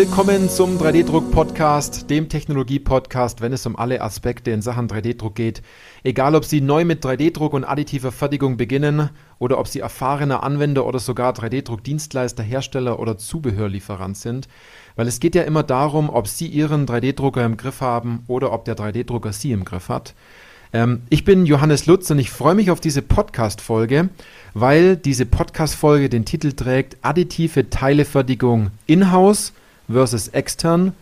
Willkommen zum 3D-Druck-Podcast, dem Technologie-Podcast, wenn es um alle Aspekte in Sachen 3D-Druck geht. Egal, ob Sie neu mit 3D-Druck und additiver Fertigung beginnen oder ob Sie erfahrener Anwender oder sogar 3D-Druck-Dienstleister, Hersteller oder Zubehörlieferant sind. Weil es geht ja immer darum, ob Sie Ihren 3D-Drucker im Griff haben oder ob der 3D-Drucker Sie im Griff hat. Ähm, ich bin Johannes Lutz und ich freue mich auf diese Podcast-Folge, weil diese Podcast-Folge den Titel trägt Additive Teilefertigung in-house versus extern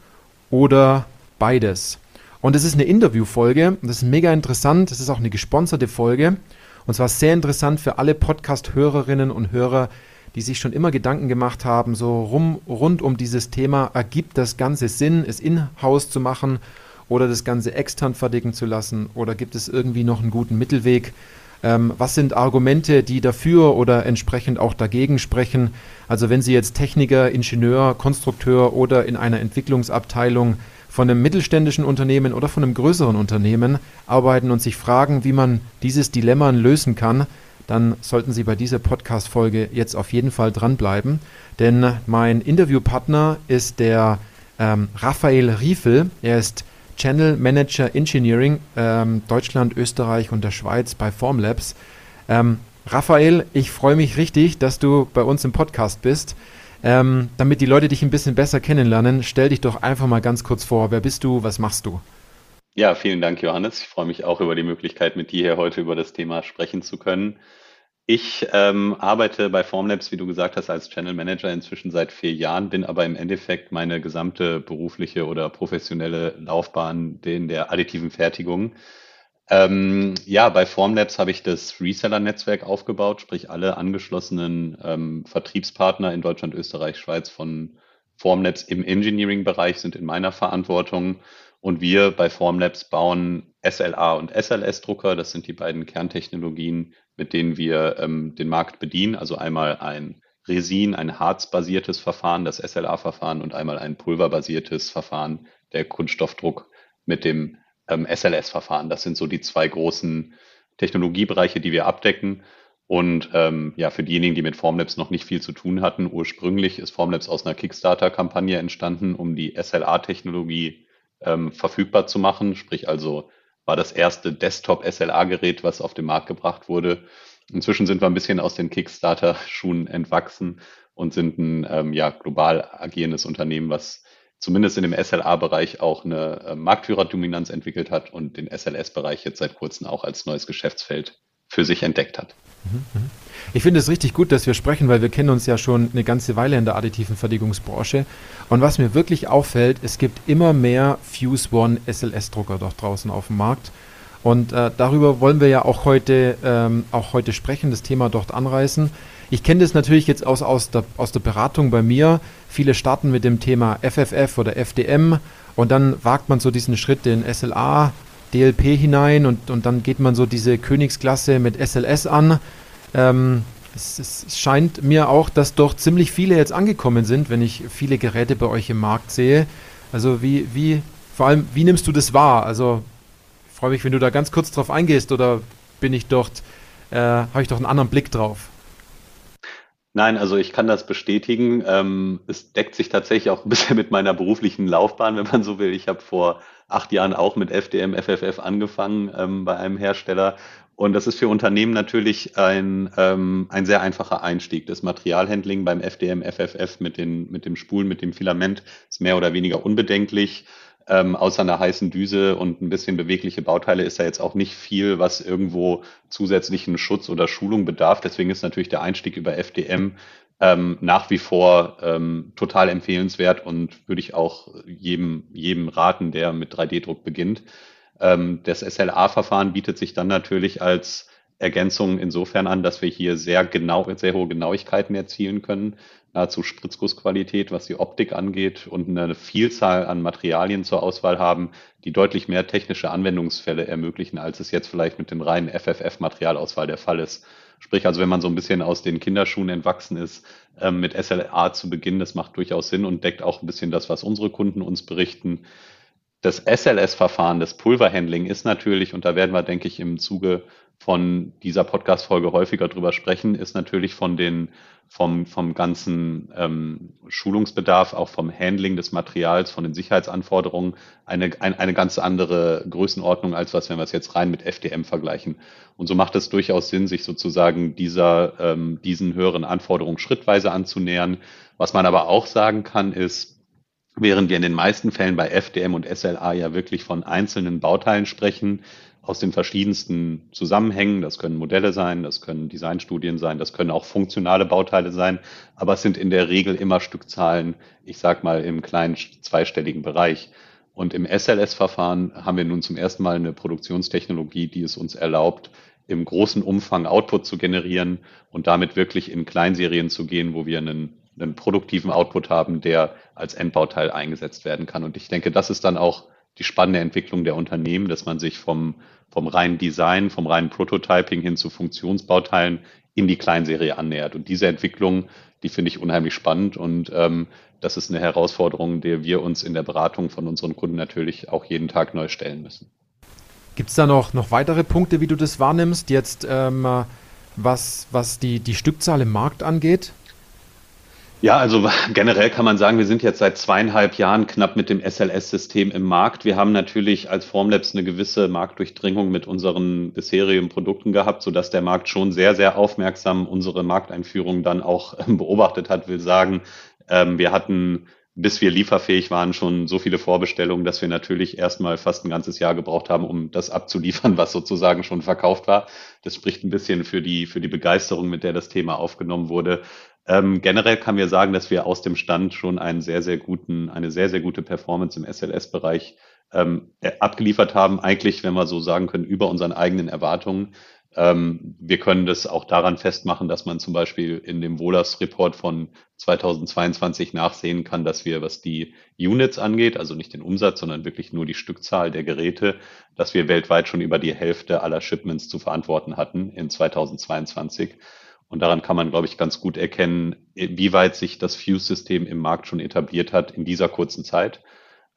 oder beides. Und es ist eine Interviewfolge und das ist mega interessant. Das ist auch eine gesponserte Folge. Und zwar sehr interessant für alle Podcast-Hörerinnen und Hörer, die sich schon immer Gedanken gemacht haben, so rum, rund um dieses Thema, ergibt das Ganze Sinn, es in-house zu machen oder das Ganze extern fertigen zu lassen? Oder gibt es irgendwie noch einen guten Mittelweg? Ähm, was sind Argumente, die dafür oder entsprechend auch dagegen sprechen? Also wenn Sie jetzt Techniker, Ingenieur, Konstrukteur oder in einer Entwicklungsabteilung von einem mittelständischen Unternehmen oder von einem größeren Unternehmen arbeiten und sich fragen, wie man dieses Dilemma lösen kann, dann sollten Sie bei dieser Podcast-Folge jetzt auf jeden Fall dranbleiben. Denn mein Interviewpartner ist der ähm, Raphael Riefel. Er ist Channel Manager Engineering ähm, Deutschland, Österreich und der Schweiz bei Formlabs. Ähm, Raphael, ich freue mich richtig, dass du bei uns im Podcast bist. Ähm, damit die Leute dich ein bisschen besser kennenlernen, stell dich doch einfach mal ganz kurz vor. Wer bist du? Was machst du? Ja, vielen Dank, Johannes. Ich freue mich auch über die Möglichkeit, mit dir hier heute über das Thema sprechen zu können. Ich ähm, arbeite bei Formlabs, wie du gesagt hast, als Channel Manager inzwischen seit vier Jahren, bin aber im Endeffekt meine gesamte berufliche oder professionelle Laufbahn in der additiven Fertigung. Ähm, ja, bei Formlabs habe ich das Reseller-Netzwerk aufgebaut, sprich alle angeschlossenen ähm, Vertriebspartner in Deutschland, Österreich, Schweiz von Formlabs im Engineering-Bereich sind in meiner Verantwortung. Und wir bei Formlabs bauen SLA und SLS-Drucker. Das sind die beiden Kerntechnologien, mit denen wir ähm, den Markt bedienen. Also einmal ein Resin, ein harzbasiertes Verfahren, das SLA-Verfahren und einmal ein pulverbasiertes Verfahren, der Kunststoffdruck mit dem ähm, SLS-Verfahren. Das sind so die zwei großen Technologiebereiche, die wir abdecken. Und ähm, ja, für diejenigen, die mit Formlabs noch nicht viel zu tun hatten, ursprünglich ist Formlabs aus einer Kickstarter-Kampagne entstanden, um die SLA-Technologie ähm, verfügbar zu machen, sprich also war das erste Desktop-SLA-Gerät, was auf den Markt gebracht wurde. Inzwischen sind wir ein bisschen aus den Kickstarter-Schuhen entwachsen und sind ein ähm, ja, global agierendes Unternehmen, was zumindest in dem SLA-Bereich auch eine äh, Marktführerdominanz entwickelt hat und den SLS-Bereich jetzt seit kurzem auch als neues Geschäftsfeld für sich entdeckt hat. Mhm, mhm. Ich finde es richtig gut, dass wir sprechen, weil wir kennen uns ja schon eine ganze Weile in der additiven Fertigungsbranche. Und was mir wirklich auffällt, es gibt immer mehr Fuse One SLS-Drucker dort draußen auf dem Markt. Und äh, darüber wollen wir ja auch heute, ähm, auch heute sprechen, das Thema dort anreißen. Ich kenne das natürlich jetzt aus, aus, der, aus der Beratung bei mir. Viele starten mit dem Thema FFF oder FDM und dann wagt man so diesen Schritt in SLA, DLP hinein und, und dann geht man so diese Königsklasse mit SLS an. Ähm, es, es, scheint mir auch, dass doch ziemlich viele jetzt angekommen sind, wenn ich viele Geräte bei euch im Markt sehe. Also wie, wie, vor allem, wie nimmst du das wahr? Also ich freue mich, wenn du da ganz kurz drauf eingehst oder bin ich dort, äh, habe ich doch einen anderen Blick drauf? Nein, also ich kann das bestätigen. Ähm, es deckt sich tatsächlich auch ein bisschen mit meiner beruflichen Laufbahn, wenn man so will. Ich habe vor acht Jahren auch mit FDM, FFF angefangen ähm, bei einem Hersteller und das ist für Unternehmen natürlich ein, ähm, ein sehr einfacher Einstieg. Das Materialhandling beim FDM, FFF mit, den, mit dem Spulen, mit dem Filament ist mehr oder weniger unbedenklich. Ähm, außer einer heißen Düse und ein bisschen bewegliche Bauteile ist da jetzt auch nicht viel, was irgendwo zusätzlichen Schutz oder Schulung bedarf. Deswegen ist natürlich der Einstieg über FDM ähm, nach wie vor ähm, total empfehlenswert und würde ich auch jedem, jedem raten, der mit 3D-Druck beginnt. Ähm, das SLA-Verfahren bietet sich dann natürlich als Ergänzung insofern an, dass wir hier sehr genau, sehr hohe Genauigkeiten erzielen können, nahezu Spritzgussqualität, was die Optik angeht und eine Vielzahl an Materialien zur Auswahl haben, die deutlich mehr technische Anwendungsfälle ermöglichen, als es jetzt vielleicht mit dem reinen FFF-Materialauswahl der Fall ist. Sprich, also wenn man so ein bisschen aus den Kinderschuhen entwachsen ist, ähm, mit SLA zu beginnen, das macht durchaus Sinn und deckt auch ein bisschen das, was unsere Kunden uns berichten das SLS-Verfahren, das Pulverhandling ist natürlich, und da werden wir, denke ich, im Zuge von dieser Podcast-Folge häufiger drüber sprechen, ist natürlich von den, vom, vom ganzen ähm, Schulungsbedarf, auch vom Handling des Materials, von den Sicherheitsanforderungen eine, ein, eine ganz andere Größenordnung, als was, wenn wir es jetzt rein mit FDM vergleichen. Und so macht es durchaus Sinn, sich sozusagen dieser, ähm, diesen höheren Anforderungen schrittweise anzunähern. Was man aber auch sagen kann, ist, während wir in den meisten Fällen bei FDM und SLA ja wirklich von einzelnen Bauteilen sprechen, aus den verschiedensten Zusammenhängen. Das können Modelle sein, das können Designstudien sein, das können auch funktionale Bauteile sein, aber es sind in der Regel immer Stückzahlen, ich sag mal, im kleinen zweistelligen Bereich. Und im SLS-Verfahren haben wir nun zum ersten Mal eine Produktionstechnologie, die es uns erlaubt, im großen Umfang Output zu generieren und damit wirklich in Kleinserien zu gehen, wo wir einen, einen produktiven Output haben, der als Endbauteil eingesetzt werden kann. Und ich denke, das ist dann auch die spannende Entwicklung der Unternehmen, dass man sich vom, vom reinen Design, vom reinen Prototyping hin zu Funktionsbauteilen in die Kleinserie annähert. Und diese Entwicklung, die finde ich unheimlich spannend und ähm, das ist eine Herausforderung, der wir uns in der Beratung von unseren Kunden natürlich auch jeden Tag neu stellen müssen. Gibt es da noch, noch weitere Punkte, wie du das wahrnimmst, jetzt ähm, was, was die, die Stückzahl im Markt angeht? Ja, also generell kann man sagen, wir sind jetzt seit zweieinhalb Jahren knapp mit dem SLS-System im Markt. Wir haben natürlich als Formlabs eine gewisse Marktdurchdringung mit unseren bisherigen Produkten gehabt, sodass der Markt schon sehr, sehr aufmerksam unsere Markteinführung dann auch beobachtet hat. Will sagen, ähm, wir hatten bis wir lieferfähig waren, schon so viele Vorbestellungen, dass wir natürlich erstmal fast ein ganzes Jahr gebraucht haben, um das abzuliefern, was sozusagen schon verkauft war. Das spricht ein bisschen für die, für die Begeisterung, mit der das Thema aufgenommen wurde. Ähm, generell kann wir sagen, dass wir aus dem Stand schon einen sehr, sehr guten, eine sehr, sehr gute Performance im SLS-Bereich ähm, äh, abgeliefert haben. Eigentlich, wenn wir so sagen können, über unseren eigenen Erwartungen. Ähm, wir können das auch daran festmachen, dass man zum Beispiel in dem Wohlers-Report von 2022 nachsehen kann, dass wir, was die Units angeht, also nicht den Umsatz, sondern wirklich nur die Stückzahl der Geräte, dass wir weltweit schon über die Hälfte aller Shipments zu verantworten hatten in 2022. Und daran kann man, glaube ich, ganz gut erkennen, wie weit sich das Fuse-System im Markt schon etabliert hat in dieser kurzen Zeit.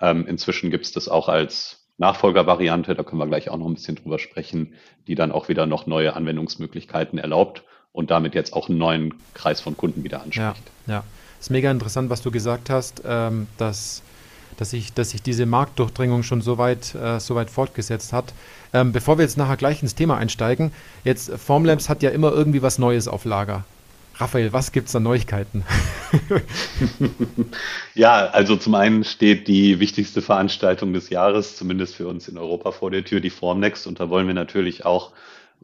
Ähm, inzwischen gibt es das auch als Nachfolgervariante, da können wir gleich auch noch ein bisschen drüber sprechen, die dann auch wieder noch neue Anwendungsmöglichkeiten erlaubt und damit jetzt auch einen neuen Kreis von Kunden wieder anspricht. Ja, ja. ist mega interessant, was du gesagt hast, ähm, dass dass sich, dass sich diese Marktdurchdringung schon so weit, äh, so weit fortgesetzt hat. Ähm, bevor wir jetzt nachher gleich ins Thema einsteigen, jetzt Formlabs hat ja immer irgendwie was Neues auf Lager. Raphael, was gibt es an Neuigkeiten? ja, also zum einen steht die wichtigste Veranstaltung des Jahres, zumindest für uns in Europa vor der Tür, die Formnext. Und da wollen wir natürlich auch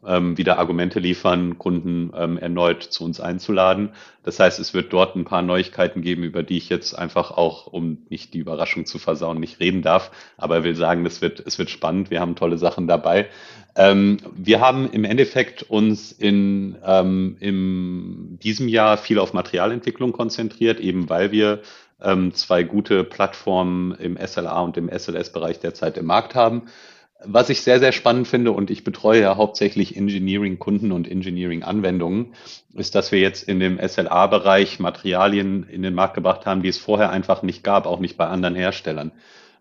ähm, wieder Argumente liefern, Kunden ähm, erneut zu uns einzuladen. Das heißt, es wird dort ein paar Neuigkeiten geben, über die ich jetzt einfach auch, um nicht die Überraschung zu versauen, nicht reden darf. Aber will sagen, es wird, es wird spannend. Wir haben tolle Sachen dabei. Ähm, wir haben im Endeffekt uns in ähm, in diesem Jahr viel auf Materialentwicklung konzentriert, eben weil wir ähm, zwei gute Plattformen im SLA und im SLS-Bereich derzeit im Markt haben. Was ich sehr, sehr spannend finde, und ich betreue ja hauptsächlich Engineering-Kunden und Engineering-Anwendungen, ist, dass wir jetzt in dem SLA-Bereich Materialien in den Markt gebracht haben, die es vorher einfach nicht gab, auch nicht bei anderen Herstellern.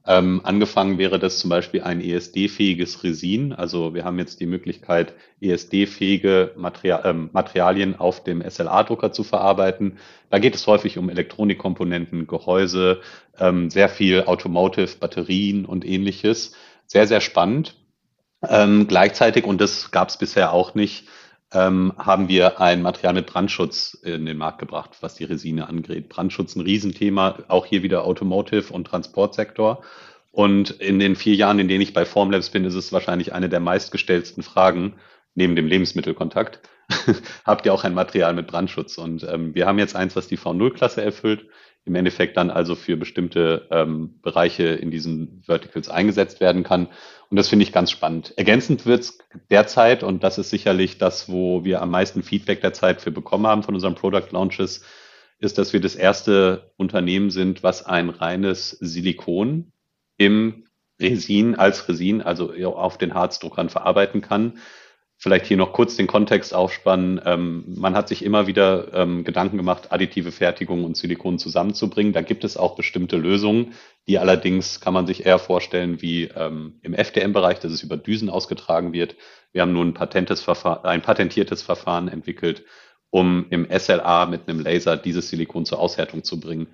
Ähm, angefangen wäre das zum Beispiel ein ESD-fähiges Resin. Also wir haben jetzt die Möglichkeit, ESD-fähige Material, ähm, Materialien auf dem SLA-Drucker zu verarbeiten. Da geht es häufig um Elektronikkomponenten, Gehäuse, ähm, sehr viel Automotive, Batterien und ähnliches sehr, sehr spannend. Ähm, gleichzeitig, und das gab es bisher auch nicht, ähm, haben wir ein Material mit Brandschutz in den Markt gebracht, was die Resine angeht. Brandschutz ein Riesenthema, auch hier wieder Automotive und Transportsektor. Und in den vier Jahren, in denen ich bei Formlabs bin, ist es wahrscheinlich eine der meistgestellten Fragen, neben dem Lebensmittelkontakt. Habt ihr auch ein Material mit Brandschutz? Und ähm, wir haben jetzt eins, was die V0-Klasse erfüllt im Endeffekt dann also für bestimmte ähm, Bereiche in diesen Verticals eingesetzt werden kann. Und das finde ich ganz spannend. Ergänzend wird es derzeit, und das ist sicherlich das, wo wir am meisten Feedback derzeit für bekommen haben von unseren Product Launches, ist, dass wir das erste Unternehmen sind, was ein reines Silikon im Resin als Resin, also auf den Harzdruckern verarbeiten kann. Vielleicht hier noch kurz den Kontext aufspannen. Ähm, man hat sich immer wieder ähm, Gedanken gemacht, additive Fertigung und Silikon zusammenzubringen. Da gibt es auch bestimmte Lösungen, die allerdings kann man sich eher vorstellen wie ähm, im FDM-Bereich, dass es über Düsen ausgetragen wird. Wir haben nun ein, ein patentiertes Verfahren entwickelt, um im SLA mit einem Laser dieses Silikon zur Aushärtung zu bringen.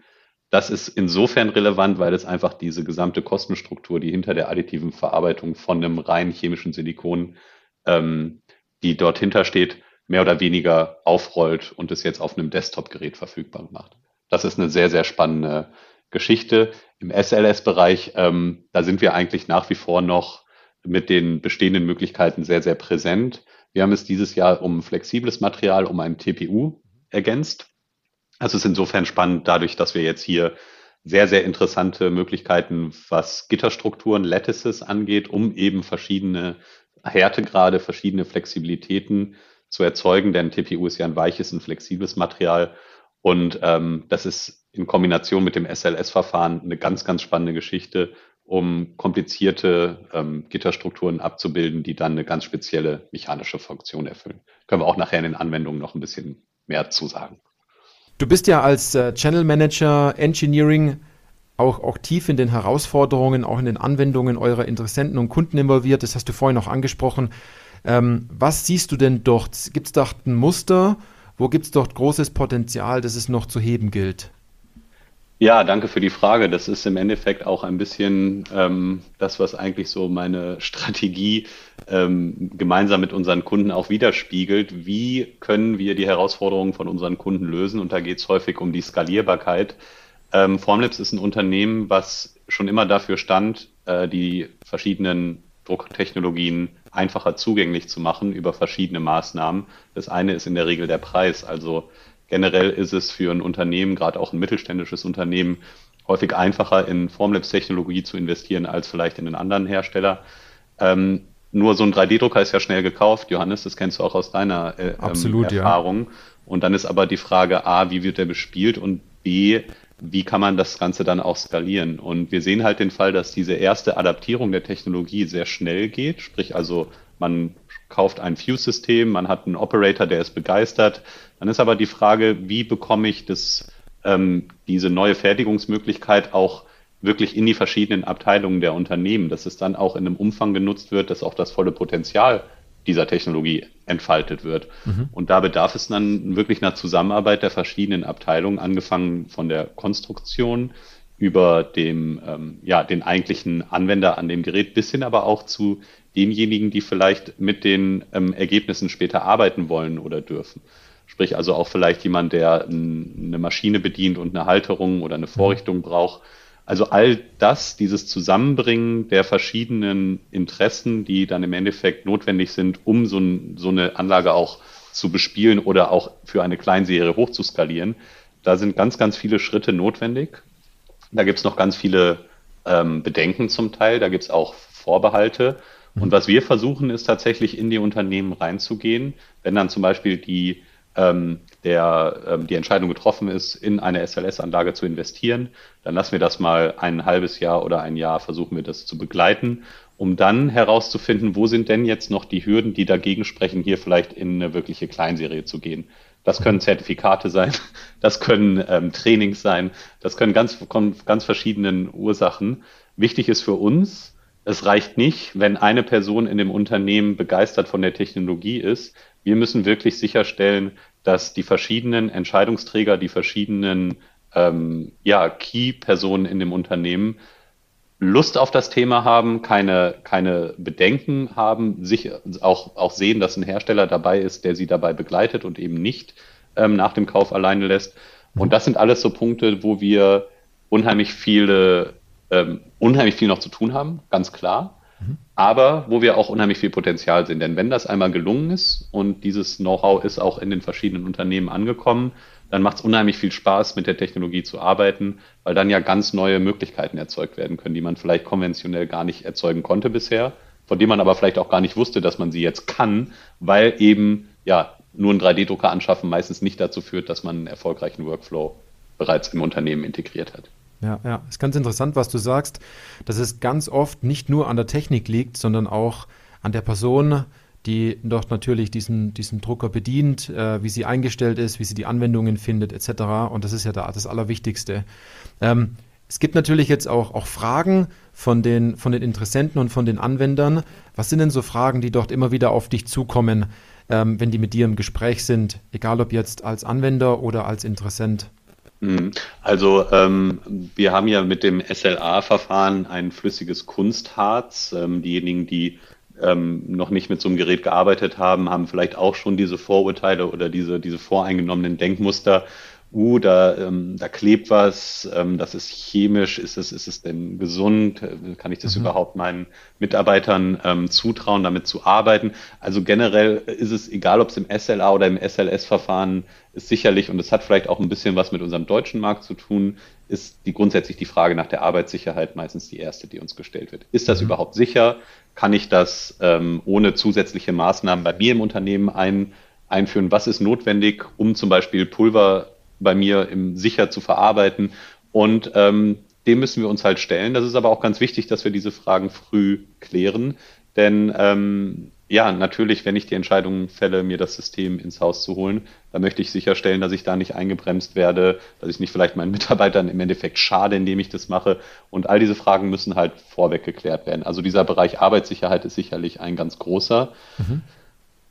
Das ist insofern relevant, weil es einfach diese gesamte Kostenstruktur, die hinter der additiven Verarbeitung von einem rein chemischen Silikon ähm, die dort hintersteht, mehr oder weniger aufrollt und es jetzt auf einem Desktop-Gerät verfügbar macht. Das ist eine sehr, sehr spannende Geschichte. Im SLS-Bereich, ähm, da sind wir eigentlich nach wie vor noch mit den bestehenden Möglichkeiten sehr, sehr präsent. Wir haben es dieses Jahr um flexibles Material, um ein TPU ergänzt. Also es ist insofern spannend, dadurch, dass wir jetzt hier sehr, sehr interessante Möglichkeiten, was Gitterstrukturen, Lattices angeht, um eben verschiedene Härtegrade, verschiedene Flexibilitäten zu erzeugen, denn TPU ist ja ein weiches und flexibles Material. Und ähm, das ist in Kombination mit dem SLS-Verfahren eine ganz, ganz spannende Geschichte, um komplizierte ähm, Gitterstrukturen abzubilden, die dann eine ganz spezielle mechanische Funktion erfüllen. Können wir auch nachher in den Anwendungen noch ein bisschen mehr zu sagen. Du bist ja als äh, Channel Manager Engineering auch, auch tief in den Herausforderungen, auch in den Anwendungen eurer Interessenten und Kunden involviert. Das hast du vorhin noch angesprochen. Ähm, was siehst du denn dort? Gibt es dort ein Muster? Wo gibt es dort großes Potenzial, das es noch zu heben gilt? Ja, danke für die Frage. Das ist im Endeffekt auch ein bisschen ähm, das, was eigentlich so meine Strategie ähm, gemeinsam mit unseren Kunden auch widerspiegelt. Wie können wir die Herausforderungen von unseren Kunden lösen? Und da geht es häufig um die Skalierbarkeit ähm, Formlabs ist ein Unternehmen, was schon immer dafür stand, äh, die verschiedenen Drucktechnologien einfacher zugänglich zu machen über verschiedene Maßnahmen. Das eine ist in der Regel der Preis. Also generell ist es für ein Unternehmen, gerade auch ein mittelständisches Unternehmen, häufig einfacher in Formlabs-Technologie zu investieren als vielleicht in einen anderen Hersteller. Ähm, nur so ein 3D-Drucker ist ja schnell gekauft. Johannes, das kennst du auch aus deiner äh, Absolut, ähm, Erfahrung. Ja. Und dann ist aber die Frage A, wie wird der bespielt und B, wie kann man das Ganze dann auch skalieren? Und wir sehen halt den Fall, dass diese erste Adaptierung der Technologie sehr schnell geht. Sprich also, man kauft ein Fuse-System, man hat einen Operator, der ist begeistert. Dann ist aber die Frage, wie bekomme ich das, ähm, diese neue Fertigungsmöglichkeit auch wirklich in die verschiedenen Abteilungen der Unternehmen, dass es dann auch in einem Umfang genutzt wird, dass auch das volle Potenzial dieser Technologie entfaltet wird. Mhm. Und da bedarf es dann wirklich einer Zusammenarbeit der verschiedenen Abteilungen, angefangen von der Konstruktion über dem, ähm, ja, den eigentlichen Anwender an dem Gerät bis hin aber auch zu denjenigen, die vielleicht mit den ähm, Ergebnissen später arbeiten wollen oder dürfen. Sprich also auch vielleicht jemand, der eine Maschine bedient und eine Halterung oder eine Vorrichtung braucht, also all das, dieses Zusammenbringen der verschiedenen Interessen, die dann im Endeffekt notwendig sind, um so, ein, so eine Anlage auch zu bespielen oder auch für eine Kleinserie hochzuskalieren, da sind ganz, ganz viele Schritte notwendig. Da gibt es noch ganz viele ähm, Bedenken zum Teil, da gibt es auch Vorbehalte. Und was wir versuchen, ist tatsächlich in die Unternehmen reinzugehen, wenn dann zum Beispiel die ähm, der ähm, die Entscheidung getroffen ist, in eine SLS-Anlage zu investieren, dann lassen wir das mal ein halbes Jahr oder ein Jahr, versuchen wir das zu begleiten, um dann herauszufinden, wo sind denn jetzt noch die Hürden, die dagegen sprechen, hier vielleicht in eine wirkliche Kleinserie zu gehen. Das können Zertifikate sein, das können ähm, Trainings sein, das können ganz, ganz verschiedenen Ursachen. Wichtig ist für uns, es reicht nicht, wenn eine Person in dem Unternehmen begeistert von der Technologie ist, wir müssen wirklich sicherstellen, dass die verschiedenen Entscheidungsträger, die verschiedenen ähm, ja, Key-Personen in dem Unternehmen Lust auf das Thema haben, keine, keine Bedenken haben, sich auch, auch sehen, dass ein Hersteller dabei ist, der sie dabei begleitet und eben nicht ähm, nach dem Kauf alleine lässt. Und das sind alles so Punkte, wo wir unheimlich viele, ähm, unheimlich viel noch zu tun haben, ganz klar aber wo wir auch unheimlich viel Potenzial sehen. Denn wenn das einmal gelungen ist und dieses Know-how ist auch in den verschiedenen Unternehmen angekommen, dann macht es unheimlich viel Spaß, mit der Technologie zu arbeiten, weil dann ja ganz neue Möglichkeiten erzeugt werden können, die man vielleicht konventionell gar nicht erzeugen konnte bisher, von denen man aber vielleicht auch gar nicht wusste, dass man sie jetzt kann, weil eben ja nur ein 3D-Drucker anschaffen meistens nicht dazu führt, dass man einen erfolgreichen Workflow bereits im Unternehmen integriert hat. Ja, ja, ist ganz interessant, was du sagst, dass es ganz oft nicht nur an der Technik liegt, sondern auch an der Person, die dort natürlich diesen, diesen Drucker bedient, äh, wie sie eingestellt ist, wie sie die Anwendungen findet, etc. Und das ist ja da das Allerwichtigste. Ähm, es gibt natürlich jetzt auch, auch Fragen von den, von den Interessenten und von den Anwendern. Was sind denn so Fragen, die dort immer wieder auf dich zukommen, ähm, wenn die mit dir im Gespräch sind, egal ob jetzt als Anwender oder als Interessent? Mhm. Also ähm, wir haben ja mit dem SLA-Verfahren ein flüssiges Kunstharz. Ähm, diejenigen, die ähm, noch nicht mit so einem Gerät gearbeitet haben, haben vielleicht auch schon diese Vorurteile oder diese, diese voreingenommenen Denkmuster, uh, da, ähm, da klebt was, ähm, das ist chemisch, ist es, ist es denn gesund? Kann ich das mhm. überhaupt meinen Mitarbeitern ähm, zutrauen, damit zu arbeiten? Also generell ist es, egal ob es im SLA oder im SLS-Verfahren ist sicherlich, und es hat vielleicht auch ein bisschen was mit unserem deutschen Markt zu tun, ist die grundsätzlich die Frage nach der Arbeitssicherheit meistens die erste, die uns gestellt wird. Ist das mhm. überhaupt sicher? Kann ich das ähm, ohne zusätzliche Maßnahmen bei mir im Unternehmen ein, einführen? Was ist notwendig, um zum Beispiel Pulver bei mir im sicher zu verarbeiten. Und ähm, dem müssen wir uns halt stellen. Das ist aber auch ganz wichtig, dass wir diese Fragen früh klären. Denn ähm, ja, natürlich, wenn ich die Entscheidung fälle, mir das System ins Haus zu holen, dann möchte ich sicherstellen, dass ich da nicht eingebremst werde, dass ich nicht vielleicht meinen Mitarbeitern im Endeffekt schade, indem ich das mache. Und all diese Fragen müssen halt vorweg geklärt werden. Also dieser Bereich Arbeitssicherheit ist sicherlich ein ganz großer. Mhm.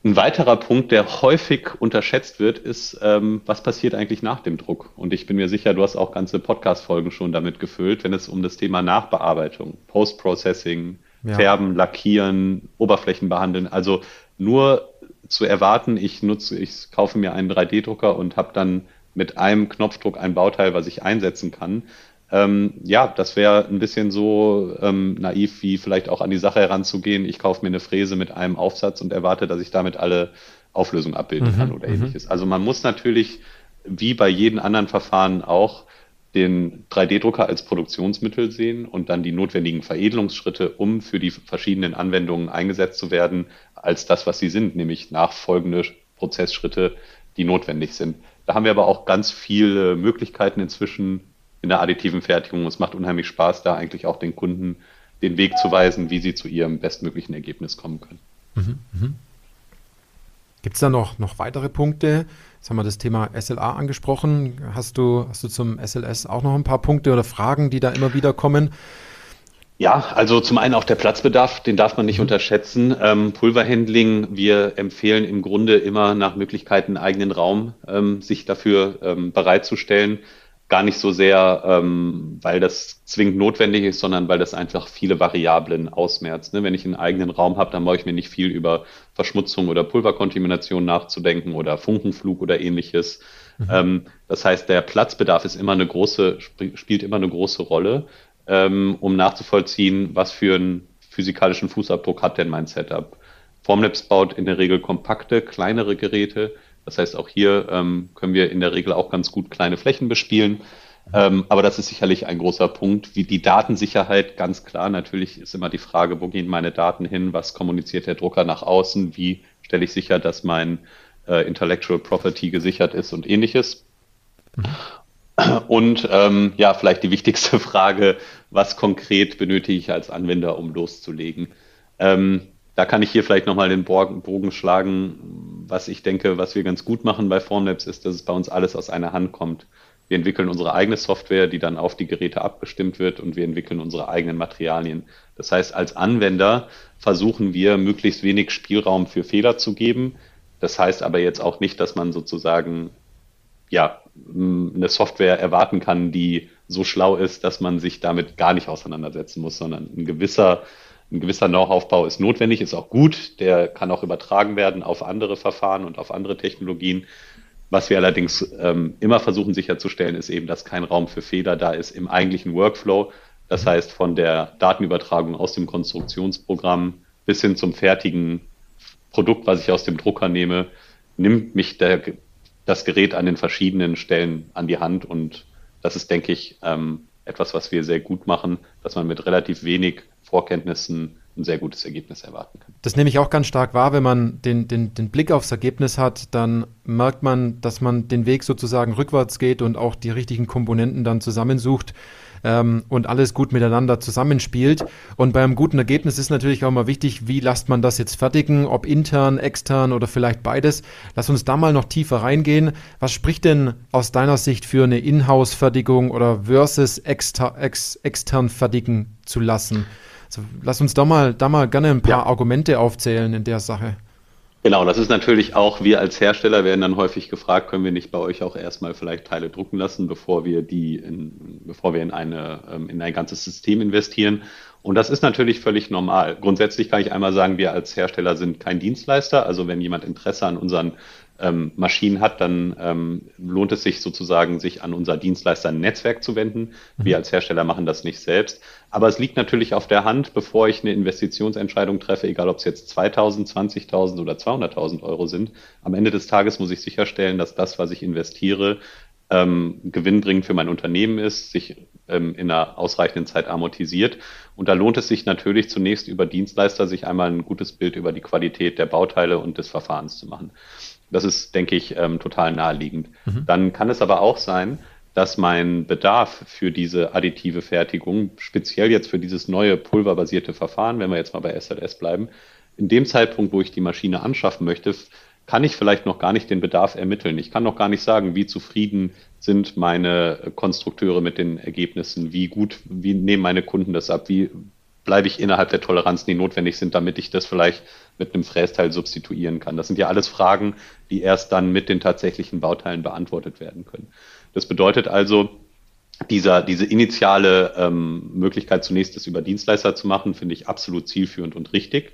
Ein weiterer Punkt, der häufig unterschätzt wird, ist, ähm, was passiert eigentlich nach dem Druck? Und ich bin mir sicher, du hast auch ganze Podcast-Folgen schon damit gefüllt, wenn es um das Thema Nachbearbeitung, Post-Processing, ja. Färben, Lackieren, Oberflächen behandeln. Also nur zu erwarten, ich nutze, ich kaufe mir einen 3D-Drucker und habe dann mit einem Knopfdruck ein Bauteil, was ich einsetzen kann, ähm, ja, das wäre ein bisschen so ähm, naiv, wie vielleicht auch an die Sache heranzugehen. Ich kaufe mir eine Fräse mit einem Aufsatz und erwarte, dass ich damit alle Auflösungen abbilden mhm, kann oder mhm. ähnliches. Also man muss natürlich, wie bei jedem anderen Verfahren auch, den 3D-Drucker als Produktionsmittel sehen und dann die notwendigen Veredelungsschritte, um für die verschiedenen Anwendungen eingesetzt zu werden, als das, was sie sind, nämlich nachfolgende Prozessschritte, die notwendig sind. Da haben wir aber auch ganz viele Möglichkeiten inzwischen, in der additiven Fertigung. Es macht unheimlich Spaß, da eigentlich auch den Kunden den Weg zu weisen, wie sie zu ihrem bestmöglichen Ergebnis kommen können. Mhm, mhm. Gibt es da noch, noch weitere Punkte? Jetzt haben wir das Thema SLA angesprochen. Hast du, hast du zum SLS auch noch ein paar Punkte oder Fragen, die da immer wieder kommen? Ja, also zum einen auch der Platzbedarf, den darf man nicht mhm. unterschätzen. Ähm, Pulverhandling, wir empfehlen im Grunde immer nach Möglichkeiten einen eigenen Raum, ähm, sich dafür ähm, bereitzustellen gar nicht so sehr, ähm, weil das zwingend notwendig ist, sondern weil das einfach viele Variablen ausmerzt. Ne? Wenn ich einen eigenen Raum habe, dann brauche ich mir nicht viel über Verschmutzung oder Pulverkontamination nachzudenken oder Funkenflug oder ähnliches. Mhm. Ähm, das heißt, der Platzbedarf ist immer eine große, sp spielt immer eine große Rolle, ähm, um nachzuvollziehen, was für einen physikalischen Fußabdruck hat denn mein Setup. Formlabs baut in der Regel kompakte, kleinere Geräte, das heißt, auch hier ähm, können wir in der Regel auch ganz gut kleine Flächen bespielen. Ähm, aber das ist sicherlich ein großer Punkt. Wie die Datensicherheit, ganz klar, natürlich ist immer die Frage, wo gehen meine Daten hin, was kommuniziert der Drucker nach außen, wie stelle ich sicher, dass mein äh, Intellectual Property gesichert ist und ähnliches. Und ähm, ja, vielleicht die wichtigste Frage, was konkret benötige ich als Anwender, um loszulegen? Ähm, da kann ich hier vielleicht nochmal den Bogen schlagen. Was ich denke, was wir ganz gut machen bei Formlabs, ist, dass es bei uns alles aus einer Hand kommt. Wir entwickeln unsere eigene Software, die dann auf die Geräte abgestimmt wird und wir entwickeln unsere eigenen Materialien. Das heißt, als Anwender versuchen wir, möglichst wenig Spielraum für Fehler zu geben. Das heißt aber jetzt auch nicht, dass man sozusagen ja, eine Software erwarten kann, die so schlau ist, dass man sich damit gar nicht auseinandersetzen muss, sondern ein gewisser ein gewisser Know-how-Aufbau ist notwendig, ist auch gut. Der kann auch übertragen werden auf andere Verfahren und auf andere Technologien. Was wir allerdings ähm, immer versuchen sicherzustellen, ist eben, dass kein Raum für Fehler da ist im eigentlichen Workflow. Das heißt, von der Datenübertragung aus dem Konstruktionsprogramm bis hin zum fertigen Produkt, was ich aus dem Drucker nehme, nimmt mich der, das Gerät an den verschiedenen Stellen an die Hand. Und das ist, denke ich, ähm, etwas, was wir sehr gut machen, dass man mit relativ wenig Vorkenntnissen ein sehr gutes Ergebnis erwarten kann. Das nehme ich auch ganz stark wahr, wenn man den, den, den Blick aufs Ergebnis hat, dann merkt man, dass man den Weg sozusagen rückwärts geht und auch die richtigen Komponenten dann zusammensucht. Ähm, und alles gut miteinander zusammenspielt. Und beim guten Ergebnis ist natürlich auch mal wichtig, wie lasst man das jetzt fertigen, ob intern, extern oder vielleicht beides. Lass uns da mal noch tiefer reingehen. Was spricht denn aus deiner Sicht für eine Inhouse-Fertigung oder versus exter ex extern fertigen zu lassen? Also lass uns da mal, da mal gerne ein paar ja. Argumente aufzählen in der Sache. Genau, das ist natürlich auch, wir als Hersteller werden dann häufig gefragt, können wir nicht bei euch auch erstmal vielleicht Teile drucken lassen, bevor wir die, in, bevor wir in eine, ähm, in ein ganzes System investieren. Und das ist natürlich völlig normal. Grundsätzlich kann ich einmal sagen, wir als Hersteller sind kein Dienstleister. Also wenn jemand Interesse an unseren ähm, Maschinen hat, dann ähm, lohnt es sich sozusagen, sich an unser Dienstleister-Netzwerk zu wenden. Mhm. Wir als Hersteller machen das nicht selbst. Aber es liegt natürlich auf der Hand, bevor ich eine Investitionsentscheidung treffe, egal ob es jetzt 2000, 20.000 oder 200.000 Euro sind. Am Ende des Tages muss ich sicherstellen, dass das, was ich investiere, ähm, gewinnbringend für mein Unternehmen ist, sich ähm, in einer ausreichenden Zeit amortisiert. Und da lohnt es sich natürlich zunächst über Dienstleister, sich einmal ein gutes Bild über die Qualität der Bauteile und des Verfahrens zu machen. Das ist, denke ich, ähm, total naheliegend. Mhm. Dann kann es aber auch sein, dass mein Bedarf für diese additive Fertigung, speziell jetzt für dieses neue pulverbasierte Verfahren, wenn wir jetzt mal bei SLS bleiben, in dem Zeitpunkt, wo ich die Maschine anschaffen möchte, kann ich vielleicht noch gar nicht den Bedarf ermitteln. Ich kann noch gar nicht sagen, wie zufrieden sind meine Konstrukteure mit den Ergebnissen, wie gut, wie nehmen meine Kunden das ab, wie bleibe ich innerhalb der Toleranzen, die notwendig sind, damit ich das vielleicht mit einem Frästeil substituieren kann. Das sind ja alles Fragen, die erst dann mit den tatsächlichen Bauteilen beantwortet werden können. Das bedeutet also, dieser, diese initiale ähm, Möglichkeit, zunächst das über Dienstleister zu machen, finde ich absolut zielführend und richtig.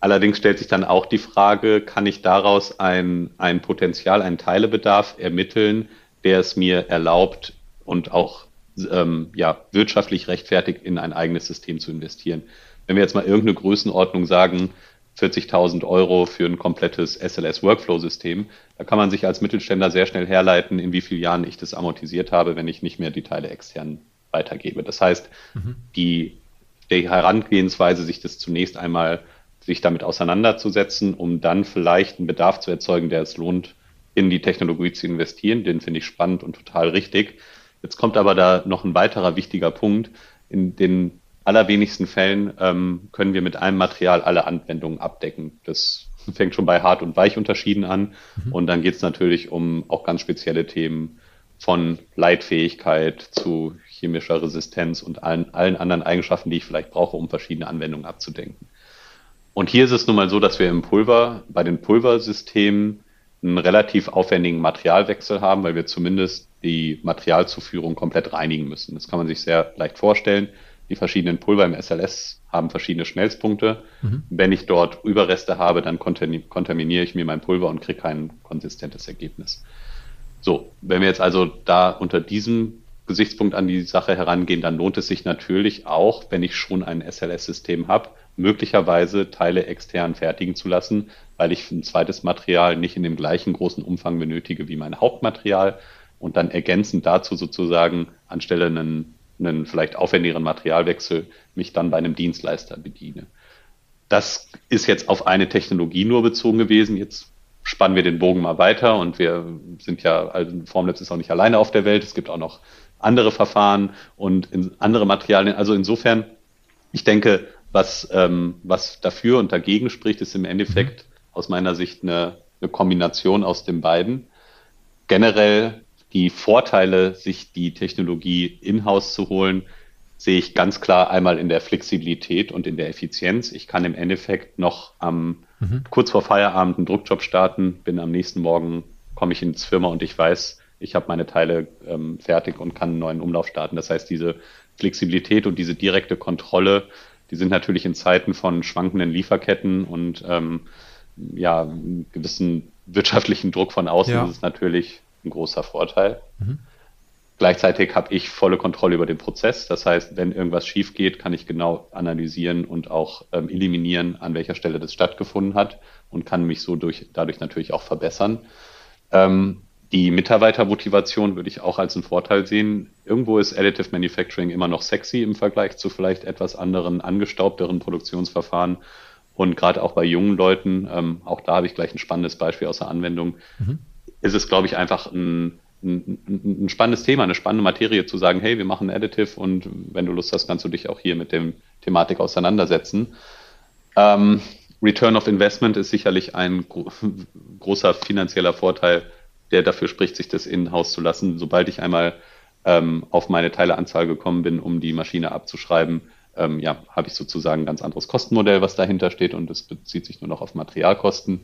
Allerdings stellt sich dann auch die Frage, kann ich daraus ein, ein Potenzial, einen Teilebedarf ermitteln, der es mir erlaubt und auch ähm, ja, wirtschaftlich rechtfertigt, in ein eigenes System zu investieren. Wenn wir jetzt mal irgendeine Größenordnung sagen, 40.000 Euro für ein komplettes SLS-Workflow-System, da kann man sich als Mittelständler sehr schnell herleiten, in wie vielen Jahren ich das amortisiert habe, wenn ich nicht mehr die Teile extern weitergebe. Das heißt, mhm. die, die Herangehensweise, sich das zunächst einmal sich damit auseinanderzusetzen, um dann vielleicht einen Bedarf zu erzeugen, der es lohnt, in die Technologie zu investieren, den finde ich spannend und total richtig. Jetzt kommt aber da noch ein weiterer wichtiger Punkt. In den allerwenigsten Fällen ähm, können wir mit einem Material alle Anwendungen abdecken. Das fängt schon bei Hart- und Weichunterschieden an. Mhm. Und dann geht es natürlich um auch ganz spezielle Themen von Leitfähigkeit zu chemischer Resistenz und allen, allen anderen Eigenschaften, die ich vielleicht brauche, um verschiedene Anwendungen abzudenken. Und hier ist es nun mal so, dass wir im Pulver, bei den Pulversystemen einen relativ aufwendigen Materialwechsel haben, weil wir zumindest die Materialzuführung komplett reinigen müssen. Das kann man sich sehr leicht vorstellen. Die verschiedenen Pulver im SLS haben verschiedene Schmelzpunkte. Mhm. Wenn ich dort Überreste habe, dann kontaminiere ich mir mein Pulver und kriege kein konsistentes Ergebnis. So, wenn wir jetzt also da unter diesem Gesichtspunkt an die Sache herangehen, dann lohnt es sich natürlich auch, wenn ich schon ein SLS-System habe, möglicherweise Teile extern fertigen zu lassen, weil ich ein zweites Material nicht in dem gleichen großen Umfang benötige wie mein Hauptmaterial und dann ergänzend dazu sozusagen anstelle einen, einen vielleicht aufwendigeren Materialwechsel mich dann bei einem Dienstleister bediene. Das ist jetzt auf eine Technologie nur bezogen gewesen. Jetzt spannen wir den Bogen mal weiter und wir sind ja, also Formlabs ist auch nicht alleine auf der Welt. Es gibt auch noch andere Verfahren und andere Materialien. Also insofern, ich denke, was, ähm, was dafür und dagegen spricht, ist im Endeffekt mhm. aus meiner Sicht eine, eine Kombination aus den beiden. Generell die Vorteile, sich die Technologie in-house zu holen, sehe ich ganz klar einmal in der Flexibilität und in der Effizienz. Ich kann im Endeffekt noch am mhm. kurz vor Feierabend einen Druckjob starten, bin am nächsten Morgen, komme ich ins Firma und ich weiß, ich habe meine Teile ähm, fertig und kann einen neuen Umlauf starten. Das heißt, diese Flexibilität und diese direkte Kontrolle die sind natürlich in Zeiten von schwankenden Lieferketten und ähm, ja, gewissen wirtschaftlichen Druck von außen ja. ist natürlich ein großer Vorteil. Mhm. Gleichzeitig habe ich volle Kontrolle über den Prozess. Das heißt, wenn irgendwas schief geht, kann ich genau analysieren und auch ähm, eliminieren, an welcher Stelle das stattgefunden hat und kann mich so durch, dadurch natürlich auch verbessern. Ähm, die Mitarbeitermotivation würde ich auch als einen Vorteil sehen. Irgendwo ist Additive Manufacturing immer noch sexy im Vergleich zu vielleicht etwas anderen, angestaubteren Produktionsverfahren. Und gerade auch bei jungen Leuten, ähm, auch da habe ich gleich ein spannendes Beispiel aus der Anwendung, mhm. Ist es, glaube ich, einfach ein, ein, ein, spannendes Thema, eine spannende Materie zu sagen, hey, wir machen Additive und wenn du Lust hast, kannst du dich auch hier mit dem Thematik auseinandersetzen. Ähm, Return of Investment ist sicherlich ein gro großer finanzieller Vorteil, der dafür spricht, sich das in-house zu lassen. Sobald ich einmal ähm, auf meine Teileanzahl gekommen bin, um die Maschine abzuschreiben, ähm, ja, habe ich sozusagen ein ganz anderes Kostenmodell, was dahinter steht und es bezieht sich nur noch auf Materialkosten.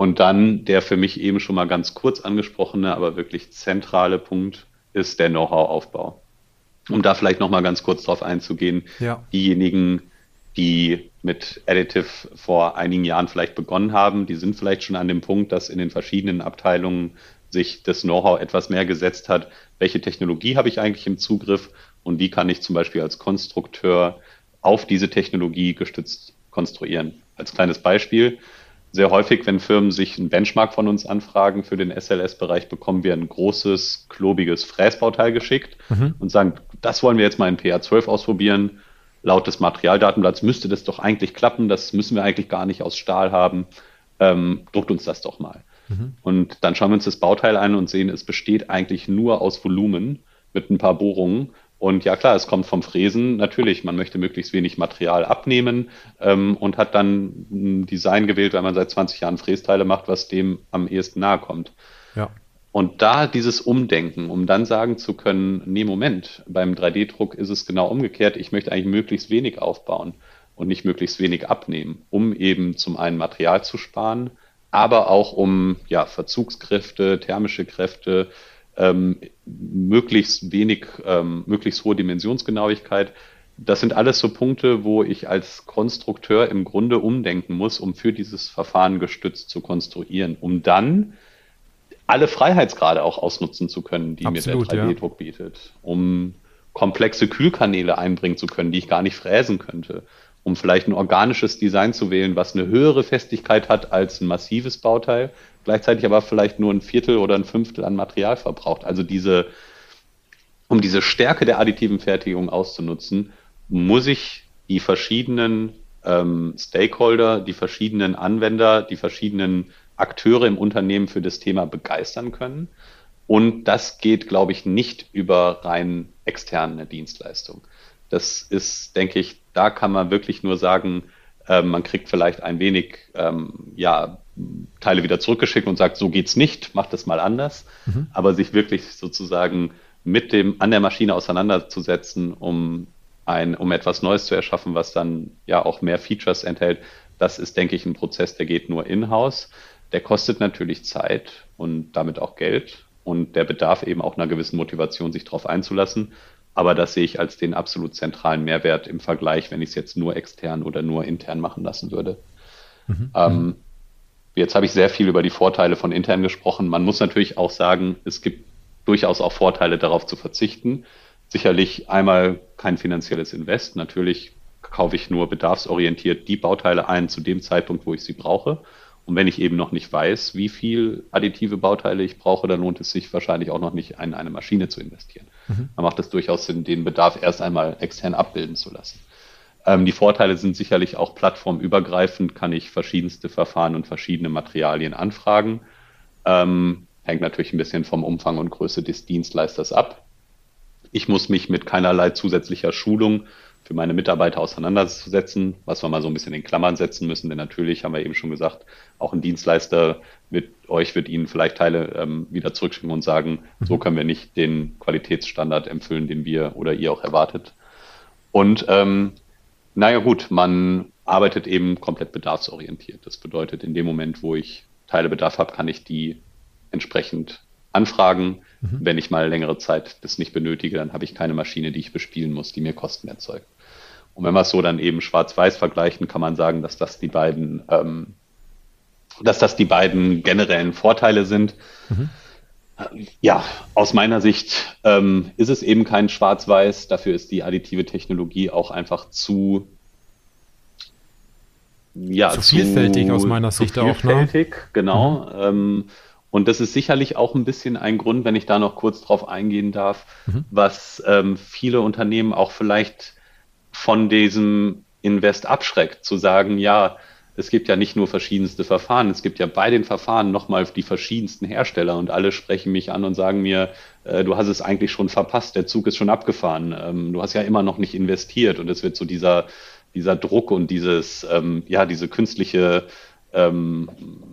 Und dann der für mich eben schon mal ganz kurz angesprochene, aber wirklich zentrale Punkt ist der Know-how-Aufbau. Um da vielleicht noch mal ganz kurz drauf einzugehen, ja. diejenigen, die mit Additive vor einigen Jahren vielleicht begonnen haben, die sind vielleicht schon an dem Punkt, dass in den verschiedenen Abteilungen sich das Know-how etwas mehr gesetzt hat. Welche Technologie habe ich eigentlich im Zugriff und wie kann ich zum Beispiel als Konstrukteur auf diese Technologie gestützt konstruieren? Als kleines Beispiel, sehr häufig, wenn Firmen sich einen Benchmark von uns anfragen für den SLS-Bereich, bekommen wir ein großes, klobiges Fräsbauteil geschickt mhm. und sagen, das wollen wir jetzt mal in PA12 ausprobieren. Laut des Materialdatenblatts müsste das doch eigentlich klappen, das müssen wir eigentlich gar nicht aus Stahl haben. Ähm, druckt uns das doch mal. Mhm. Und dann schauen wir uns das Bauteil an und sehen, es besteht eigentlich nur aus Volumen mit ein paar Bohrungen und ja klar, es kommt vom Fräsen. Natürlich, man möchte möglichst wenig Material abnehmen ähm, und hat dann ein Design gewählt, weil man seit 20 Jahren Frästeile macht, was dem am ehesten nahe kommt. Ja. Und da dieses Umdenken, um dann sagen zu können, nee, Moment, beim 3D-Druck ist es genau umgekehrt. Ich möchte eigentlich möglichst wenig aufbauen und nicht möglichst wenig abnehmen, um eben zum einen Material zu sparen, aber auch um ja, Verzugskräfte, thermische Kräfte, ähm, möglichst wenig, ähm, möglichst hohe Dimensionsgenauigkeit. Das sind alles so Punkte, wo ich als Konstrukteur im Grunde umdenken muss, um für dieses Verfahren gestützt zu konstruieren, um dann alle Freiheitsgrade auch ausnutzen zu können, die Absolut, mir der 3D-Druck ja. bietet, um komplexe Kühlkanäle einbringen zu können, die ich gar nicht fräsen könnte, um vielleicht ein organisches Design zu wählen, was eine höhere Festigkeit hat als ein massives Bauteil, gleichzeitig aber vielleicht nur ein Viertel oder ein Fünftel an Material verbraucht. Also diese, um diese Stärke der additiven Fertigung auszunutzen, muss ich die verschiedenen ähm, Stakeholder, die verschiedenen Anwender, die verschiedenen Akteure im Unternehmen für das Thema begeistern können. Und das geht, glaube ich, nicht über rein externe Dienstleistung. Das ist, denke ich, da kann man wirklich nur sagen, man kriegt vielleicht ein wenig ähm, ja, Teile wieder zurückgeschickt und sagt, so geht's nicht, macht das mal anders. Mhm. Aber sich wirklich sozusagen mit dem an der Maschine auseinanderzusetzen, um ein, um etwas Neues zu erschaffen, was dann ja auch mehr Features enthält, das ist, denke ich, ein Prozess, der geht nur in-house. Der kostet natürlich Zeit und damit auch Geld und der bedarf eben auch einer gewissen Motivation, sich darauf einzulassen. Aber das sehe ich als den absolut zentralen Mehrwert im Vergleich, wenn ich es jetzt nur extern oder nur intern machen lassen würde. Mhm. Ähm, jetzt habe ich sehr viel über die Vorteile von intern gesprochen. Man muss natürlich auch sagen, es gibt durchaus auch Vorteile darauf zu verzichten. Sicherlich einmal kein finanzielles Invest. Natürlich kaufe ich nur bedarfsorientiert die Bauteile ein zu dem Zeitpunkt, wo ich sie brauche. Und wenn ich eben noch nicht weiß, wie viel additive Bauteile ich brauche, dann lohnt es sich wahrscheinlich auch noch nicht, in eine Maschine zu investieren. Mhm. Dann macht es durchaus Sinn, den Bedarf erst einmal extern abbilden zu lassen. Ähm, die Vorteile sind sicherlich auch plattformübergreifend, kann ich verschiedenste Verfahren und verschiedene Materialien anfragen. Ähm, hängt natürlich ein bisschen vom Umfang und Größe des Dienstleisters ab. Ich muss mich mit keinerlei zusätzlicher Schulung für meine Mitarbeiter auseinanderzusetzen, was wir mal so ein bisschen in Klammern setzen müssen, denn natürlich haben wir eben schon gesagt, auch ein Dienstleister wird euch wird Ihnen vielleicht Teile ähm, wieder zurückschicken und sagen, mhm. so können wir nicht den Qualitätsstandard erfüllen, den wir oder ihr auch erwartet. Und ähm, naja gut, man arbeitet eben komplett bedarfsorientiert. Das bedeutet, in dem Moment, wo ich Teilebedarf habe, kann ich die entsprechend anfragen. Mhm. Wenn ich mal längere Zeit das nicht benötige, dann habe ich keine Maschine, die ich bespielen muss, die mir Kosten erzeugt. Und wenn wir es so dann eben schwarz-weiß vergleichen, kann man sagen, dass das die beiden, ähm, dass das die beiden generellen Vorteile sind. Mhm. Ja, aus meiner Sicht ähm, ist es eben kein Schwarz-Weiß. Dafür ist die additive Technologie auch einfach zu ja, zu vielfältig zu, aus meiner Sicht auch. Vielfältig, ne? genau. Mhm. Ähm, und das ist sicherlich auch ein bisschen ein Grund, wenn ich da noch kurz drauf eingehen darf, mhm. was ähm, viele Unternehmen auch vielleicht von diesem Invest abschreckt, zu sagen, ja, es gibt ja nicht nur verschiedenste Verfahren, es gibt ja bei den Verfahren nochmal die verschiedensten Hersteller und alle sprechen mich an und sagen mir, äh, du hast es eigentlich schon verpasst, der Zug ist schon abgefahren, ähm, du hast ja immer noch nicht investiert und es wird so dieser, dieser Druck und dieses, ähm, ja, diese künstliche ähm,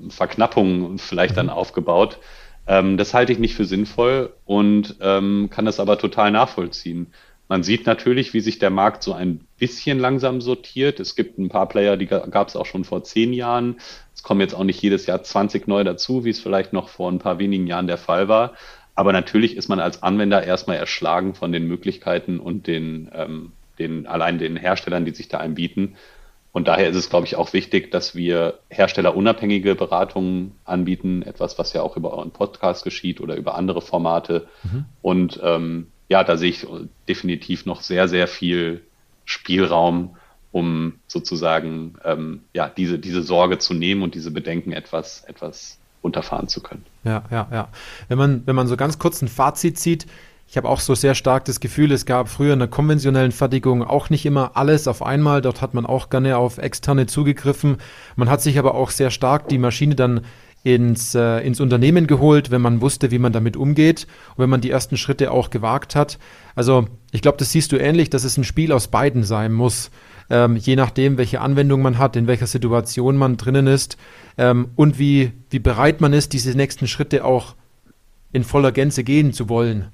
Verknappung vielleicht dann mhm. aufgebaut. Ähm, das halte ich nicht für sinnvoll und ähm, kann das aber total nachvollziehen. Man sieht natürlich, wie sich der Markt so ein bisschen langsam sortiert. Es gibt ein paar Player, die gab es auch schon vor zehn Jahren. Es kommen jetzt auch nicht jedes Jahr 20 neu dazu, wie es vielleicht noch vor ein paar wenigen Jahren der Fall war. Aber natürlich ist man als Anwender erstmal erschlagen von den Möglichkeiten und den, ähm, den allein den Herstellern, die sich da anbieten. Und daher ist es, glaube ich, auch wichtig, dass wir herstellerunabhängige Beratungen anbieten, etwas, was ja auch über euren Podcast geschieht oder über andere Formate. Mhm. Und ähm, ja, da sehe ich definitiv noch sehr, sehr viel Spielraum, um sozusagen ähm, ja, diese, diese Sorge zu nehmen und diese Bedenken etwas, etwas runterfahren zu können. Ja, ja, ja. Wenn man, wenn man so ganz kurz ein Fazit zieht, ich habe auch so sehr stark das Gefühl, es gab früher in der konventionellen Fertigung auch nicht immer alles auf einmal. Dort hat man auch gerne auf externe zugegriffen. Man hat sich aber auch sehr stark die Maschine dann ins, äh, ins Unternehmen geholt, wenn man wusste, wie man damit umgeht und wenn man die ersten Schritte auch gewagt hat. Also ich glaube, das siehst du ähnlich, dass es ein Spiel aus beiden sein muss. Ähm, je nachdem, welche Anwendung man hat, in welcher Situation man drinnen ist ähm, und wie, wie bereit man ist, diese nächsten Schritte auch in voller Gänze gehen zu wollen.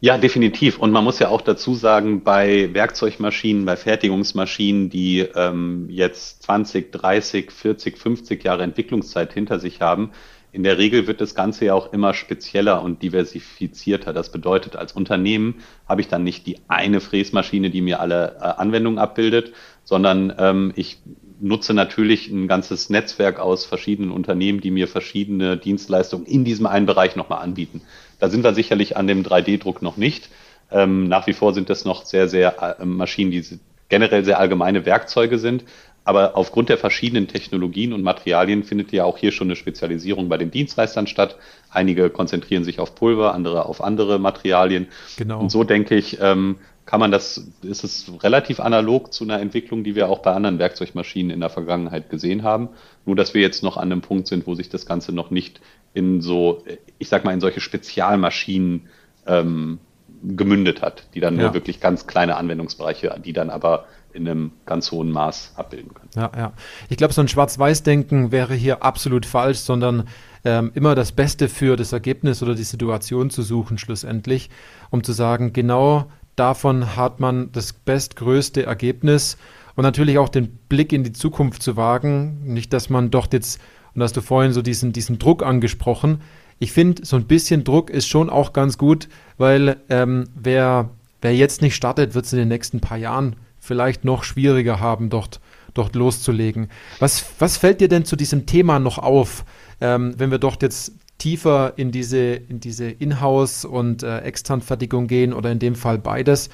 Ja, definitiv. Und man muss ja auch dazu sagen, bei Werkzeugmaschinen, bei Fertigungsmaschinen, die ähm, jetzt 20, 30, 40, 50 Jahre Entwicklungszeit hinter sich haben, in der Regel wird das Ganze ja auch immer spezieller und diversifizierter. Das bedeutet, als Unternehmen habe ich dann nicht die eine Fräsmaschine, die mir alle äh, Anwendungen abbildet, sondern ähm, ich nutze natürlich ein ganzes Netzwerk aus verschiedenen Unternehmen, die mir verschiedene Dienstleistungen in diesem einen Bereich nochmal anbieten. Da sind wir sicherlich an dem 3D-Druck noch nicht. Ähm, nach wie vor sind das noch sehr, sehr äh, Maschinen, die generell sehr allgemeine Werkzeuge sind. Aber aufgrund der verschiedenen Technologien und Materialien findet ja auch hier schon eine Spezialisierung bei den Dienstleistern statt. Einige konzentrieren sich auf Pulver, andere auf andere Materialien. Genau. Und so denke ich, ähm, kann man das, ist es relativ analog zu einer Entwicklung, die wir auch bei anderen Werkzeugmaschinen in der Vergangenheit gesehen haben. Nur, dass wir jetzt noch an einem Punkt sind, wo sich das Ganze noch nicht in so, ich sag mal, in solche Spezialmaschinen ähm, gemündet hat, die dann ja. nur wirklich ganz kleine Anwendungsbereiche, die dann aber in einem ganz hohen Maß abbilden können. Ja, ja. Ich glaube, so ein Schwarz-Weiß-Denken wäre hier absolut falsch, sondern ähm, immer das Beste für das Ergebnis oder die Situation zu suchen, schlussendlich, um zu sagen, genau davon hat man das bestgrößte Ergebnis und natürlich auch den Blick in die Zukunft zu wagen. Nicht, dass man doch jetzt, und hast du vorhin so diesen, diesen Druck angesprochen. Ich finde, so ein bisschen Druck ist schon auch ganz gut, weil ähm, wer, wer jetzt nicht startet, wird es in den nächsten paar Jahren vielleicht noch schwieriger haben, dort, dort loszulegen. Was, was fällt dir denn zu diesem Thema noch auf, ähm, wenn wir doch jetzt tiefer in diese, in diese Inhouse- und äh, Externfertigung gehen oder in dem Fall beides.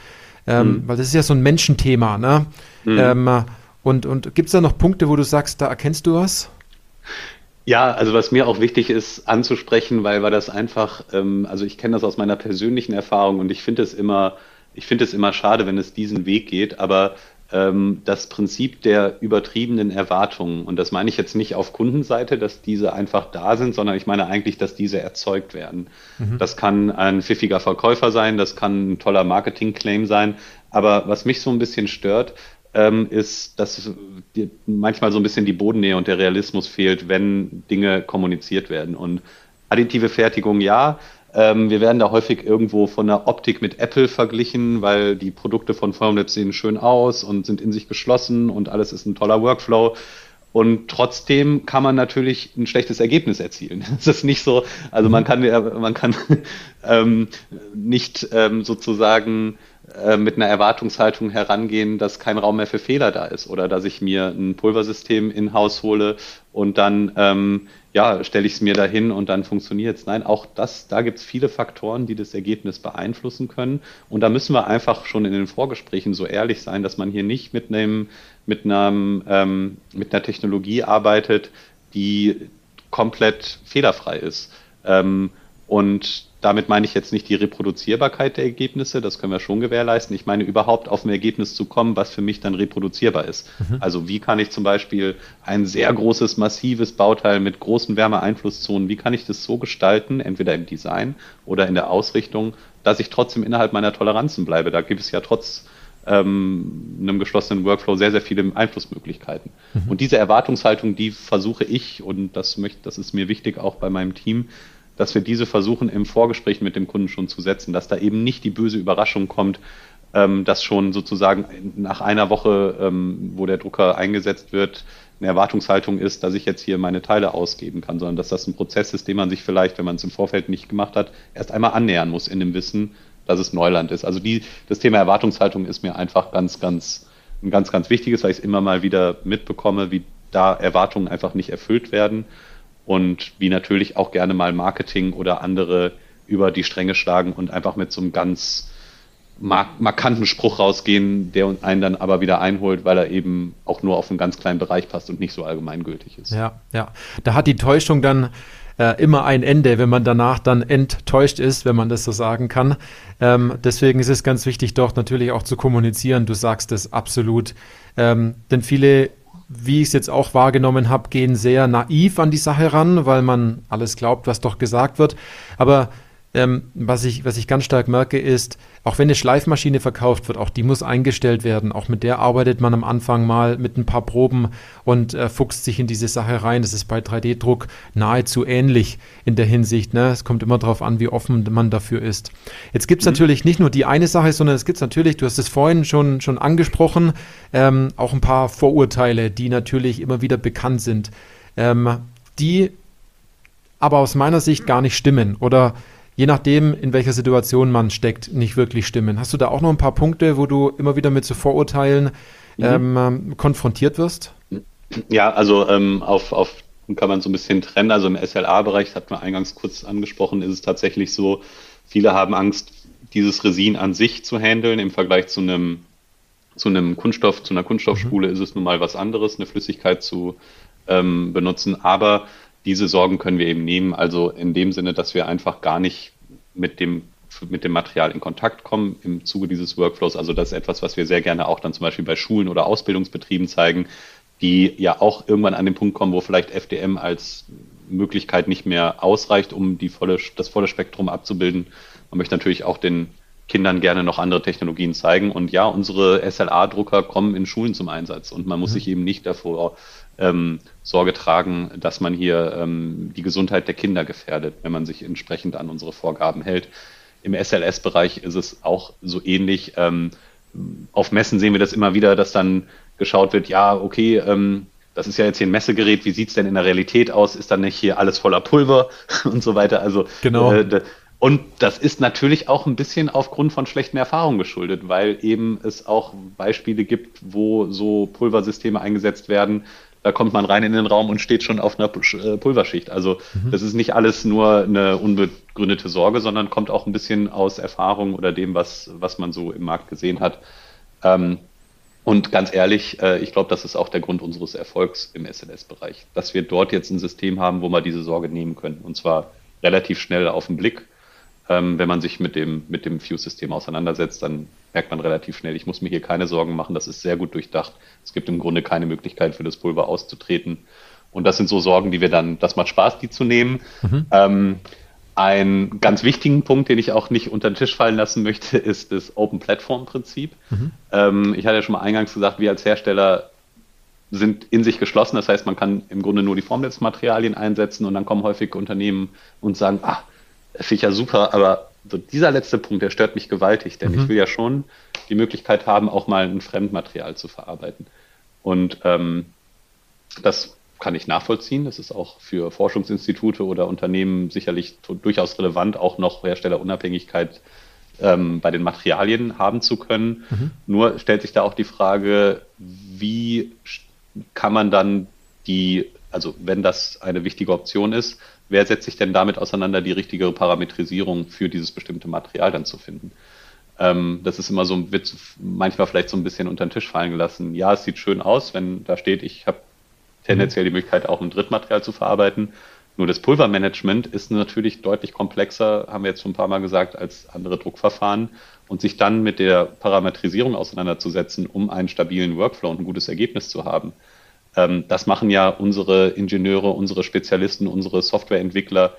Ähm, mhm. Weil das ist ja so ein Menschenthema, ne? Mhm. Ähm, und und gibt es da noch Punkte, wo du sagst, da erkennst du was? Ja, also was mir auch wichtig ist anzusprechen, weil war das einfach, ähm, also ich kenne das aus meiner persönlichen Erfahrung und ich finde es immer, ich finde es immer schade, wenn es diesen Weg geht, aber das Prinzip der übertriebenen Erwartungen. Und das meine ich jetzt nicht auf Kundenseite, dass diese einfach da sind, sondern ich meine eigentlich, dass diese erzeugt werden. Mhm. Das kann ein pfiffiger Verkäufer sein, das kann ein toller Marketing-Claim sein. Aber was mich so ein bisschen stört, ähm, ist, dass manchmal so ein bisschen die Bodennähe und der Realismus fehlt, wenn Dinge kommuniziert werden. Und additive Fertigung ja, ähm, wir werden da häufig irgendwo von der Optik mit Apple verglichen, weil die Produkte von Formlabs sehen schön aus und sind in sich geschlossen und alles ist ein toller Workflow. Und trotzdem kann man natürlich ein schlechtes Ergebnis erzielen. Es ist nicht so, also man kann, man kann ähm, nicht ähm, sozusagen äh, mit einer Erwartungshaltung herangehen, dass kein Raum mehr für Fehler da ist oder dass ich mir ein Pulversystem in Haus hole und dann ähm, ja, stelle ich es mir dahin und dann funktioniert es. Nein, auch das, da gibt es viele Faktoren, die das Ergebnis beeinflussen können. Und da müssen wir einfach schon in den Vorgesprächen so ehrlich sein, dass man hier nicht mit einem, mit einem, ähm, mit einer Technologie arbeitet, die komplett fehlerfrei ist. Ähm, und damit meine ich jetzt nicht die Reproduzierbarkeit der Ergebnisse, das können wir schon gewährleisten. Ich meine überhaupt auf ein Ergebnis zu kommen, was für mich dann reproduzierbar ist. Mhm. Also wie kann ich zum Beispiel ein sehr großes, massives Bauteil mit großen Wärmeeinflusszonen, wie kann ich das so gestalten, entweder im Design oder in der Ausrichtung, dass ich trotzdem innerhalb meiner Toleranzen bleibe. Da gibt es ja trotz ähm, einem geschlossenen Workflow sehr, sehr viele Einflussmöglichkeiten. Mhm. Und diese Erwartungshaltung, die versuche ich, und das möchte, das ist mir wichtig auch bei meinem Team, dass wir diese versuchen im Vorgespräch mit dem Kunden schon zu setzen, dass da eben nicht die böse Überraschung kommt, ähm, dass schon sozusagen nach einer Woche, ähm, wo der Drucker eingesetzt wird, eine Erwartungshaltung ist, dass ich jetzt hier meine Teile ausgeben kann, sondern dass das ein Prozess ist, den man sich vielleicht, wenn man es im Vorfeld nicht gemacht hat, erst einmal annähern muss in dem Wissen, dass es Neuland ist. Also die, das Thema Erwartungshaltung ist mir einfach ganz, ganz, ein ganz, ganz wichtiges, weil ich es immer mal wieder mitbekomme, wie da Erwartungen einfach nicht erfüllt werden und wie natürlich auch gerne mal Marketing oder andere über die Stränge schlagen und einfach mit so einem ganz mark markanten Spruch rausgehen, der einen dann aber wieder einholt, weil er eben auch nur auf einen ganz kleinen Bereich passt und nicht so allgemeingültig ist. Ja, ja. Da hat die Täuschung dann äh, immer ein Ende, wenn man danach dann enttäuscht ist, wenn man das so sagen kann. Ähm, deswegen ist es ganz wichtig, dort natürlich auch zu kommunizieren. Du sagst es absolut. Ähm, denn viele wie ich es jetzt auch wahrgenommen habe, gehen sehr naiv an die Sache ran, weil man alles glaubt, was doch gesagt wird. Aber ähm, was, ich, was ich ganz stark merke, ist, auch wenn eine Schleifmaschine verkauft wird, auch die muss eingestellt werden. Auch mit der arbeitet man am Anfang mal mit ein paar Proben und äh, fuchst sich in diese Sache rein. Das ist bei 3D-Druck nahezu ähnlich in der Hinsicht. Ne? Es kommt immer darauf an, wie offen man dafür ist. Jetzt gibt es mhm. natürlich nicht nur die eine Sache, sondern es gibt natürlich, du hast es vorhin schon, schon angesprochen, ähm, auch ein paar Vorurteile, die natürlich immer wieder bekannt sind, ähm, die aber aus meiner Sicht gar nicht stimmen oder je nachdem, in welcher Situation man steckt, nicht wirklich stimmen. Hast du da auch noch ein paar Punkte, wo du immer wieder mit so Vorurteilen mhm. ähm, konfrontiert wirst? Ja, also ähm, auf, auf kann man so ein bisschen trennen. Also im SLA-Bereich, das hat man eingangs kurz angesprochen, ist es tatsächlich so, viele haben Angst, dieses Resin an sich zu handeln im Vergleich zu einem zu einem Kunststoff, zu einer Kunststoffspule mhm. ist es nun mal was anderes, eine Flüssigkeit zu ähm, benutzen. Aber diese Sorgen können wir eben nehmen. Also in dem Sinne, dass wir einfach gar nicht mit dem mit dem Material in Kontakt kommen im Zuge dieses Workflows. Also das ist etwas, was wir sehr gerne auch dann zum Beispiel bei Schulen oder Ausbildungsbetrieben zeigen, die ja auch irgendwann an den Punkt kommen, wo vielleicht FDM als Möglichkeit nicht mehr ausreicht, um die volle, das volle Spektrum abzubilden. Man möchte natürlich auch den Kindern gerne noch andere Technologien zeigen. Und ja, unsere SLA-Drucker kommen in Schulen zum Einsatz und man muss mhm. sich eben nicht davor ähm, Sorge tragen, dass man hier ähm, die Gesundheit der Kinder gefährdet, wenn man sich entsprechend an unsere Vorgaben hält. Im SLS-Bereich ist es auch so ähnlich. Ähm, auf Messen sehen wir das immer wieder, dass dann geschaut wird, ja, okay, ähm, das ist ja jetzt hier ein Messegerät, wie sieht es denn in der Realität aus? Ist dann nicht hier alles voller Pulver und so weiter? Also genau. Äh, und das ist natürlich auch ein bisschen aufgrund von schlechten Erfahrungen geschuldet, weil eben es auch Beispiele gibt, wo so Pulversysteme eingesetzt werden, da kommt man rein in den Raum und steht schon auf einer äh, Pulverschicht. Also mhm. das ist nicht alles nur eine unbegründete Sorge, sondern kommt auch ein bisschen aus Erfahrung oder dem, was, was man so im Markt gesehen hat. Ähm, und ganz ehrlich, äh, ich glaube, das ist auch der Grund unseres Erfolgs im SLS-Bereich, dass wir dort jetzt ein System haben, wo wir diese Sorge nehmen können. Und zwar relativ schnell auf den Blick ähm, wenn man sich mit dem, mit dem Fuse-System auseinandersetzt, dann merkt man relativ schnell, ich muss mir hier keine Sorgen machen, das ist sehr gut durchdacht. Es gibt im Grunde keine Möglichkeit für das Pulver auszutreten. Und das sind so Sorgen, die wir dann, das macht Spaß, die zu nehmen. Mhm. Ähm, ein ganz wichtigen Punkt, den ich auch nicht unter den Tisch fallen lassen möchte, ist das Open Platform Prinzip. Mhm. Ähm, ich hatte ja schon mal eingangs gesagt, wir als Hersteller sind in sich geschlossen. Das heißt, man kann im Grunde nur die Formnetzmaterialien einsetzen und dann kommen häufig Unternehmen und sagen, ah, finde ich ja super, aber so dieser letzte Punkt, der stört mich gewaltig, denn mhm. ich will ja schon die Möglichkeit haben, auch mal ein Fremdmaterial zu verarbeiten. Und ähm, das kann ich nachvollziehen. Das ist auch für Forschungsinstitute oder Unternehmen sicherlich durchaus relevant, auch noch Herstellerunabhängigkeit ähm, bei den Materialien haben zu können. Mhm. Nur stellt sich da auch die Frage, wie kann man dann die, also wenn das eine wichtige Option ist, wer setzt sich denn damit auseinander, die richtige Parametrisierung für dieses bestimmte Material dann zu finden? Ähm, das ist immer so, wird manchmal vielleicht so ein bisschen unter den Tisch fallen gelassen. Ja, es sieht schön aus, wenn da steht, ich habe tendenziell die Möglichkeit, auch ein Drittmaterial zu verarbeiten. Nur das Pulvermanagement ist natürlich deutlich komplexer, haben wir jetzt schon ein paar Mal gesagt, als andere Druckverfahren. Und sich dann mit der Parametrisierung auseinanderzusetzen, um einen stabilen Workflow und ein gutes Ergebnis zu haben. Ähm, das machen ja unsere Ingenieure, unsere Spezialisten, unsere Softwareentwickler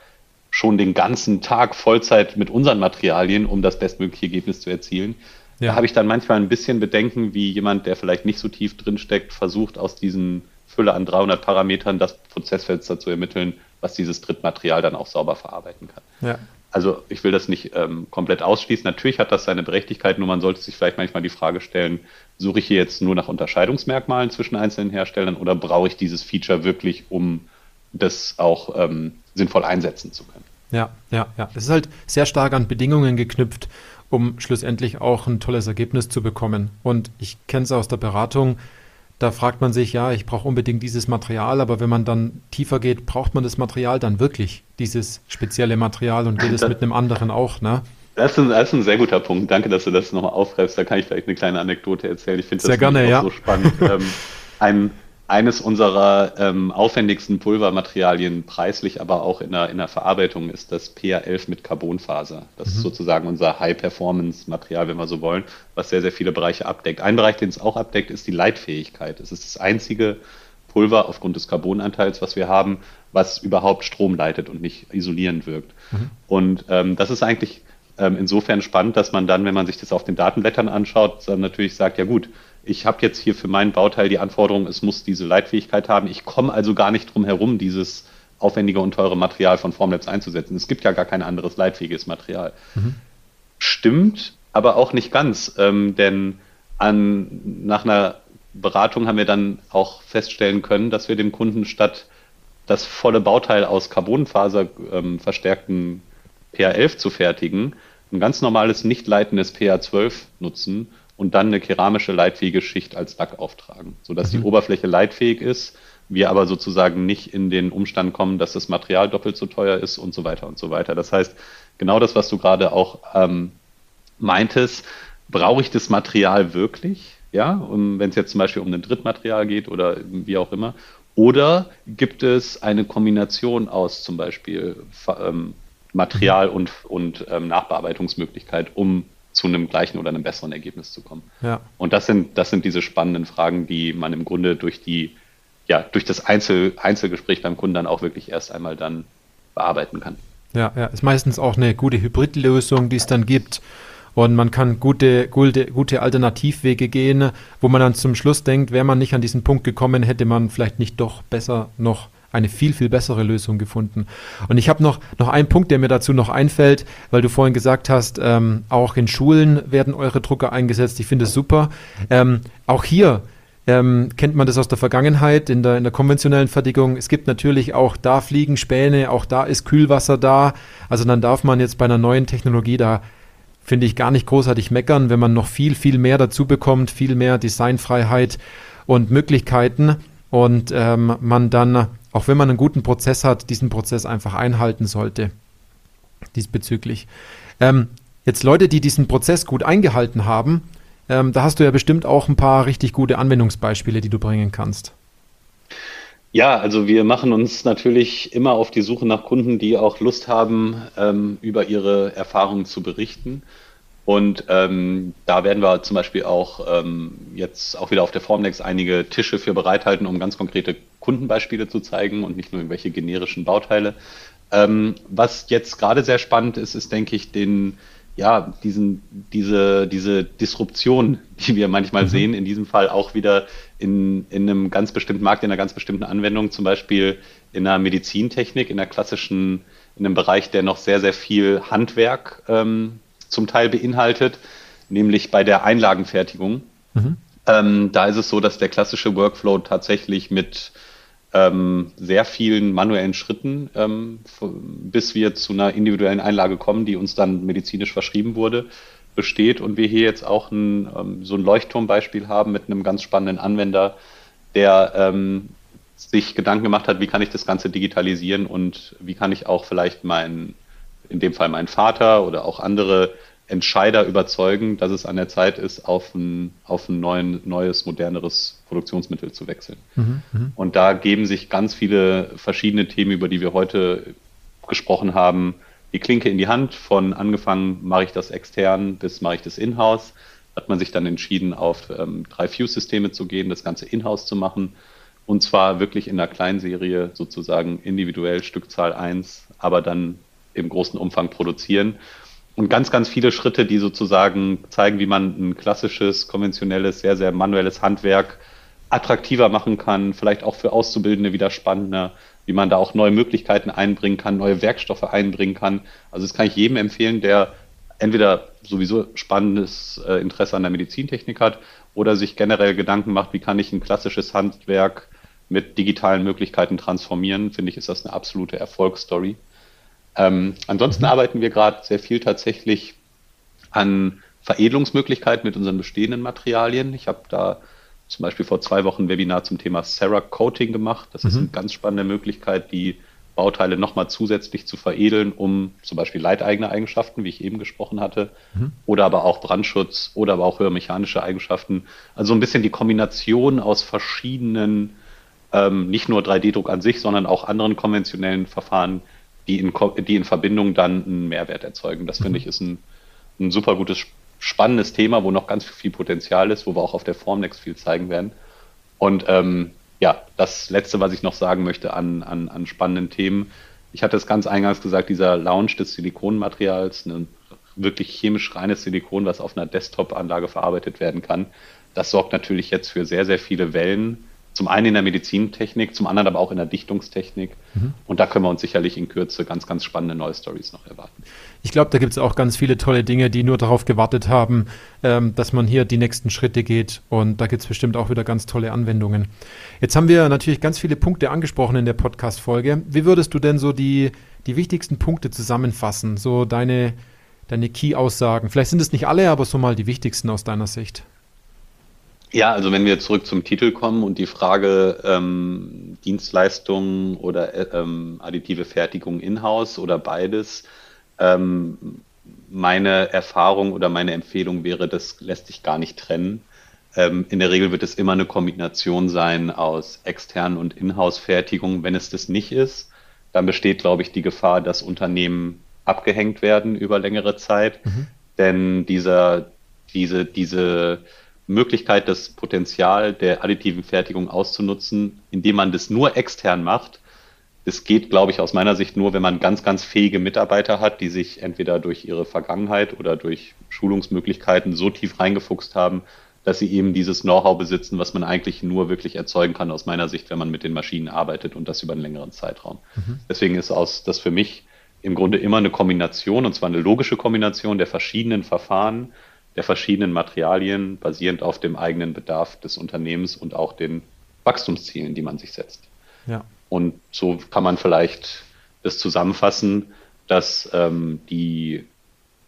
schon den ganzen Tag Vollzeit mit unseren Materialien, um das bestmögliche Ergebnis zu erzielen. Ja. Da habe ich dann manchmal ein bisschen Bedenken, wie jemand, der vielleicht nicht so tief drin steckt, versucht aus diesen Fülle an 300 Parametern das Prozessfenster zu ermitteln, was dieses Drittmaterial dann auch sauber verarbeiten kann. Ja. Also ich will das nicht ähm, komplett ausschließen. Natürlich hat das seine Berechtigkeit, nur man sollte sich vielleicht manchmal die Frage stellen, suche ich hier jetzt nur nach Unterscheidungsmerkmalen zwischen einzelnen Herstellern oder brauche ich dieses Feature wirklich, um das auch ähm, sinnvoll einsetzen zu können? Ja, ja, ja. Es ist halt sehr stark an Bedingungen geknüpft, um schlussendlich auch ein tolles Ergebnis zu bekommen. Und ich kenne es aus der Beratung, da fragt man sich, ja, ich brauche unbedingt dieses Material, aber wenn man dann tiefer geht, braucht man das Material dann wirklich, dieses spezielle Material und geht es mit einem anderen auch, ne? Das ist, ein, das ist, ein, sehr guter Punkt. Danke, dass du das nochmal aufgreifst. Da kann ich vielleicht eine kleine Anekdote erzählen. Ich finde das gerne, ja. so spannend. ähm, ein, eines unserer ähm, aufwendigsten Pulvermaterialien, preislich, aber auch in der, in der Verarbeitung, ist das PA11 mit Carbonfaser. Das mhm. ist sozusagen unser High-Performance-Material, wenn wir so wollen, was sehr, sehr viele Bereiche abdeckt. Ein Bereich, den es auch abdeckt, ist die Leitfähigkeit. Es ist das einzige Pulver aufgrund des Carbonanteils, was wir haben, was überhaupt Strom leitet und nicht isolierend wirkt. Mhm. Und ähm, das ist eigentlich ähm, insofern spannend, dass man dann, wenn man sich das auf den Datenblättern anschaut, dann natürlich sagt, ja gut, ich habe jetzt hier für meinen Bauteil die Anforderung, es muss diese Leitfähigkeit haben. Ich komme also gar nicht drum herum, dieses aufwendige und teure Material von Formlabs einzusetzen. Es gibt ja gar kein anderes leitfähiges Material. Mhm. Stimmt, aber auch nicht ganz, ähm, denn an, nach einer Beratung haben wir dann auch feststellen können, dass wir dem Kunden statt das volle Bauteil aus Carbonfaser ähm, verstärkten PA11 zu fertigen, ein ganz normales nicht leitendes PA12 nutzen und dann eine keramische leitfähige Schicht als Lack auftragen, sodass mhm. die Oberfläche leitfähig ist, wir aber sozusagen nicht in den Umstand kommen, dass das Material doppelt so teuer ist und so weiter und so weiter. Das heißt, genau das, was du gerade auch ähm, meintest, brauche ich das Material wirklich? Ja, wenn es jetzt zum Beispiel um ein Drittmaterial geht oder wie auch immer. Oder gibt es eine Kombination aus zum Beispiel ähm, Material und, und ähm, Nachbearbeitungsmöglichkeit, um zu einem gleichen oder einem besseren Ergebnis zu kommen. Ja. Und das sind, das sind diese spannenden Fragen, die man im Grunde durch die, ja, durch das Einzel, Einzelgespräch beim Kunden dann auch wirklich erst einmal dann bearbeiten kann. Ja, ja, ist meistens auch eine gute Hybridlösung, die es dann gibt. Und man kann gute, gute, gute Alternativwege gehen, wo man dann zum Schluss denkt, wäre man nicht an diesen Punkt gekommen, hätte man vielleicht nicht doch besser noch eine viel, viel bessere Lösung gefunden. Und ich habe noch, noch einen Punkt, der mir dazu noch einfällt, weil du vorhin gesagt hast, ähm, auch in Schulen werden eure Drucker eingesetzt. Ich finde es super. Ähm, auch hier ähm, kennt man das aus der Vergangenheit in der, in der konventionellen Fertigung. Es gibt natürlich auch da fliegen Späne, auch da ist Kühlwasser da. Also dann darf man jetzt bei einer neuen Technologie da finde ich gar nicht großartig meckern, wenn man noch viel, viel mehr dazu bekommt, viel mehr Designfreiheit und Möglichkeiten und ähm, man dann auch wenn man einen guten Prozess hat, diesen Prozess einfach einhalten sollte. Diesbezüglich. Ähm, jetzt Leute, die diesen Prozess gut eingehalten haben, ähm, da hast du ja bestimmt auch ein paar richtig gute Anwendungsbeispiele, die du bringen kannst. Ja, also wir machen uns natürlich immer auf die Suche nach Kunden, die auch Lust haben, ähm, über ihre Erfahrungen zu berichten. Und ähm, da werden wir zum Beispiel auch ähm, jetzt auch wieder auf der Formnext einige Tische für bereithalten, um ganz konkrete Kundenbeispiele zu zeigen und nicht nur irgendwelche generischen Bauteile. Ähm, was jetzt gerade sehr spannend ist, ist, denke ich, den, ja, diesen, diese, diese Disruption, die wir manchmal mhm. sehen, in diesem Fall auch wieder in, in einem ganz bestimmten Markt, in einer ganz bestimmten Anwendung, zum Beispiel in der Medizintechnik, in der klassischen, in einem Bereich, der noch sehr, sehr viel Handwerk ähm, zum Teil beinhaltet, nämlich bei der Einlagenfertigung. Mhm. Ähm, da ist es so, dass der klassische Workflow tatsächlich mit ähm, sehr vielen manuellen Schritten, ähm, bis wir zu einer individuellen Einlage kommen, die uns dann medizinisch verschrieben wurde, besteht. Und wir hier jetzt auch ein, ähm, so ein Leuchtturmbeispiel haben mit einem ganz spannenden Anwender, der ähm, sich Gedanken gemacht hat, wie kann ich das Ganze digitalisieren und wie kann ich auch vielleicht meinen in dem Fall mein Vater oder auch andere Entscheider überzeugen, dass es an der Zeit ist, auf ein, auf ein neuen, neues, moderneres Produktionsmittel zu wechseln. Mhm, mhm, und da geben sich ganz viele verschiedene Themen, über die wir heute gesprochen haben, die Klinke in die Hand. Von angefangen, mache ich das extern bis mache ich das in-house. Hat man sich dann entschieden, auf ähm, drei Fuse-Systeme zu gehen, das Ganze in-house zu machen. Und zwar wirklich in einer Kleinserie, sozusagen individuell Stückzahl 1, aber dann im großen Umfang produzieren. Und ganz, ganz viele Schritte, die sozusagen zeigen, wie man ein klassisches, konventionelles, sehr, sehr manuelles Handwerk attraktiver machen kann, vielleicht auch für Auszubildende wieder spannender, wie man da auch neue Möglichkeiten einbringen kann, neue Werkstoffe einbringen kann. Also das kann ich jedem empfehlen, der entweder sowieso spannendes äh, Interesse an der Medizintechnik hat oder sich generell Gedanken macht, wie kann ich ein klassisches Handwerk mit digitalen Möglichkeiten transformieren, finde ich, ist das eine absolute Erfolgsstory. Ähm, ansonsten arbeiten wir gerade sehr viel tatsächlich an Veredelungsmöglichkeiten mit unseren bestehenden Materialien. Ich habe da zum Beispiel vor zwei Wochen ein Webinar zum Thema Cerac Coating gemacht. Das mhm. ist eine ganz spannende Möglichkeit, die Bauteile nochmal zusätzlich zu veredeln, um zum Beispiel leideigene Eigenschaften, wie ich eben gesprochen hatte, mhm. oder aber auch Brandschutz oder aber auch höher mechanische Eigenschaften. Also ein bisschen die Kombination aus verschiedenen, ähm, nicht nur 3D-Druck an sich, sondern auch anderen konventionellen Verfahren, die in, die in Verbindung dann einen Mehrwert erzeugen. Das mhm. finde ich ist ein, ein super gutes, spannendes Thema, wo noch ganz viel Potenzial ist, wo wir auch auf der Formnext viel zeigen werden. Und ähm, ja, das Letzte, was ich noch sagen möchte an, an, an spannenden Themen. Ich hatte es ganz eingangs gesagt, dieser Launch des Silikonmaterials, ein wirklich chemisch reines Silikon, was auf einer Desktop-Anlage verarbeitet werden kann, das sorgt natürlich jetzt für sehr, sehr viele Wellen zum einen in der Medizintechnik, zum anderen aber auch in der Dichtungstechnik. Mhm. Und da können wir uns sicherlich in Kürze ganz, ganz spannende neue Stories noch erwarten. Ich glaube, da gibt es auch ganz viele tolle Dinge, die nur darauf gewartet haben, ähm, dass man hier die nächsten Schritte geht. Und da gibt es bestimmt auch wieder ganz tolle Anwendungen. Jetzt haben wir natürlich ganz viele Punkte angesprochen in der Podcast-Folge. Wie würdest du denn so die, die wichtigsten Punkte zusammenfassen? So deine, deine Key-Aussagen. Vielleicht sind es nicht alle, aber so mal die wichtigsten aus deiner Sicht. Ja, also wenn wir zurück zum Titel kommen und die Frage ähm, Dienstleistungen oder äh, ähm, additive Fertigung in-house oder beides, ähm, meine Erfahrung oder meine Empfehlung wäre, das lässt sich gar nicht trennen. Ähm, in der Regel wird es immer eine Kombination sein aus externen und Inhouse-Fertigung. Wenn es das nicht ist, dann besteht, glaube ich, die Gefahr, dass Unternehmen abgehängt werden über längere Zeit. Mhm. Denn dieser, diese, diese Möglichkeit, das Potenzial der additiven Fertigung auszunutzen, indem man das nur extern macht. Das geht, glaube ich, aus meiner Sicht nur, wenn man ganz, ganz fähige Mitarbeiter hat, die sich entweder durch ihre Vergangenheit oder durch Schulungsmöglichkeiten so tief reingefuchst haben, dass sie eben dieses Know-how besitzen, was man eigentlich nur wirklich erzeugen kann, aus meiner Sicht, wenn man mit den Maschinen arbeitet und das über einen längeren Zeitraum. Mhm. Deswegen ist aus, das für mich im Grunde immer eine Kombination, und zwar eine logische Kombination der verschiedenen Verfahren, der verschiedenen Materialien basierend auf dem eigenen Bedarf des Unternehmens und auch den Wachstumszielen, die man sich setzt. Ja. Und so kann man vielleicht das zusammenfassen, dass ähm, die,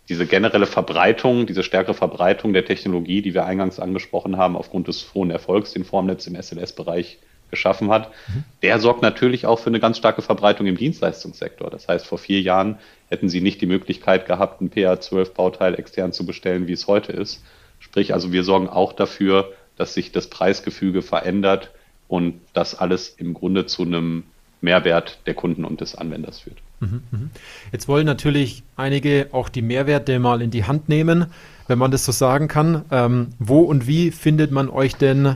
diese generelle Verbreitung, diese stärkere Verbreitung der Technologie, die wir eingangs angesprochen haben, aufgrund des hohen Erfolgs, den Formnetz im SLS-Bereich geschaffen hat, mhm. der sorgt natürlich auch für eine ganz starke Verbreitung im Dienstleistungssektor. Das heißt, vor vier Jahren hätten sie nicht die Möglichkeit gehabt, ein PA12-Bauteil extern zu bestellen, wie es heute ist. Sprich, also wir sorgen auch dafür, dass sich das Preisgefüge verändert und das alles im Grunde zu einem Mehrwert der Kunden und des Anwenders führt. Mhm, mhm. Jetzt wollen natürlich einige auch die Mehrwerte mal in die Hand nehmen, wenn man das so sagen kann. Ähm, wo und wie findet man euch denn?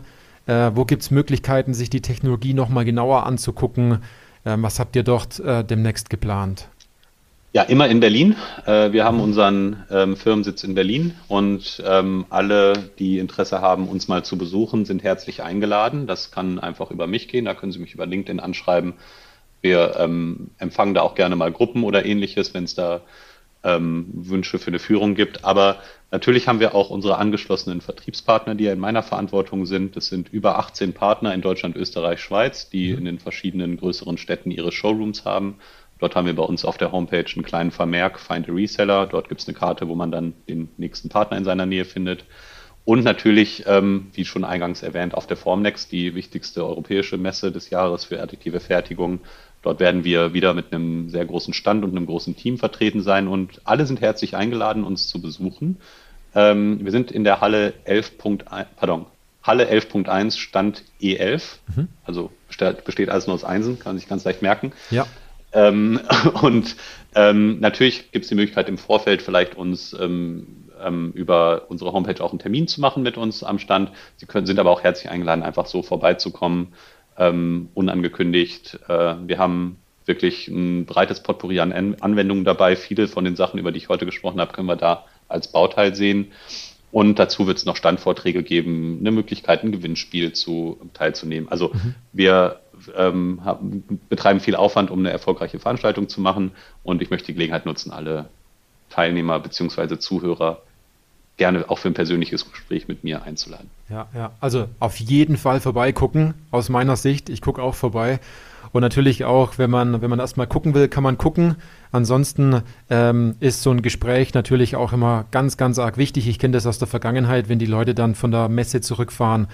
Äh, wo gibt es Möglichkeiten, sich die Technologie nochmal genauer anzugucken? Ähm, was habt ihr dort äh, demnächst geplant? Ja, immer in Berlin. Äh, wir haben unseren ähm, Firmensitz in Berlin und ähm, alle, die Interesse haben, uns mal zu besuchen, sind herzlich eingeladen. Das kann einfach über mich gehen. Da können Sie mich über LinkedIn anschreiben. Wir ähm, empfangen da auch gerne mal Gruppen oder ähnliches, wenn es da ähm, Wünsche für eine Führung gibt. Aber natürlich haben wir auch unsere angeschlossenen Vertriebspartner, die ja in meiner Verantwortung sind. Das sind über 18 Partner in Deutschland, Österreich, Schweiz, die mhm. in den verschiedenen größeren Städten ihre Showrooms haben Dort haben wir bei uns auf der Homepage einen kleinen Vermerk, Find a Reseller. Dort gibt es eine Karte, wo man dann den nächsten Partner in seiner Nähe findet. Und natürlich, ähm, wie schon eingangs erwähnt, auf der Formnext, die wichtigste europäische Messe des Jahres für additive Fertigung, Dort werden wir wieder mit einem sehr großen Stand und einem großen Team vertreten sein und alle sind herzlich eingeladen, uns zu besuchen. Ähm, wir sind in der Halle 11.1, pardon, Halle 11.1, Stand E11. Mhm. Also besteht, alles nur aus Einsen, kann sich ganz leicht merken. Ja. Ähm, und ähm, natürlich gibt es die Möglichkeit im Vorfeld vielleicht uns ähm, ähm, über unsere Homepage auch einen Termin zu machen mit uns am Stand. Sie können, sind aber auch herzlich eingeladen, einfach so vorbeizukommen, ähm, unangekündigt. Äh, wir haben wirklich ein breites Potpourri an Anwendungen dabei. Viele von den Sachen, über die ich heute gesprochen habe, können wir da als Bauteil sehen. Und dazu wird es noch Standvorträge geben, eine Möglichkeit, ein Gewinnspiel zu teilzunehmen. Also mhm. wir ähm, haben, betreiben viel Aufwand, um eine erfolgreiche Veranstaltung zu machen. Und ich möchte die Gelegenheit nutzen, alle Teilnehmer bzw. Zuhörer gerne auch für ein persönliches Gespräch mit mir einzuladen. Ja, ja. Also auf jeden Fall vorbeigucken, aus meiner Sicht. Ich gucke auch vorbei. Und natürlich auch, wenn man, wenn man erstmal gucken will, kann man gucken. Ansonsten ähm, ist so ein Gespräch natürlich auch immer ganz, ganz arg wichtig. Ich kenne das aus der Vergangenheit, wenn die Leute dann von der Messe zurückfahren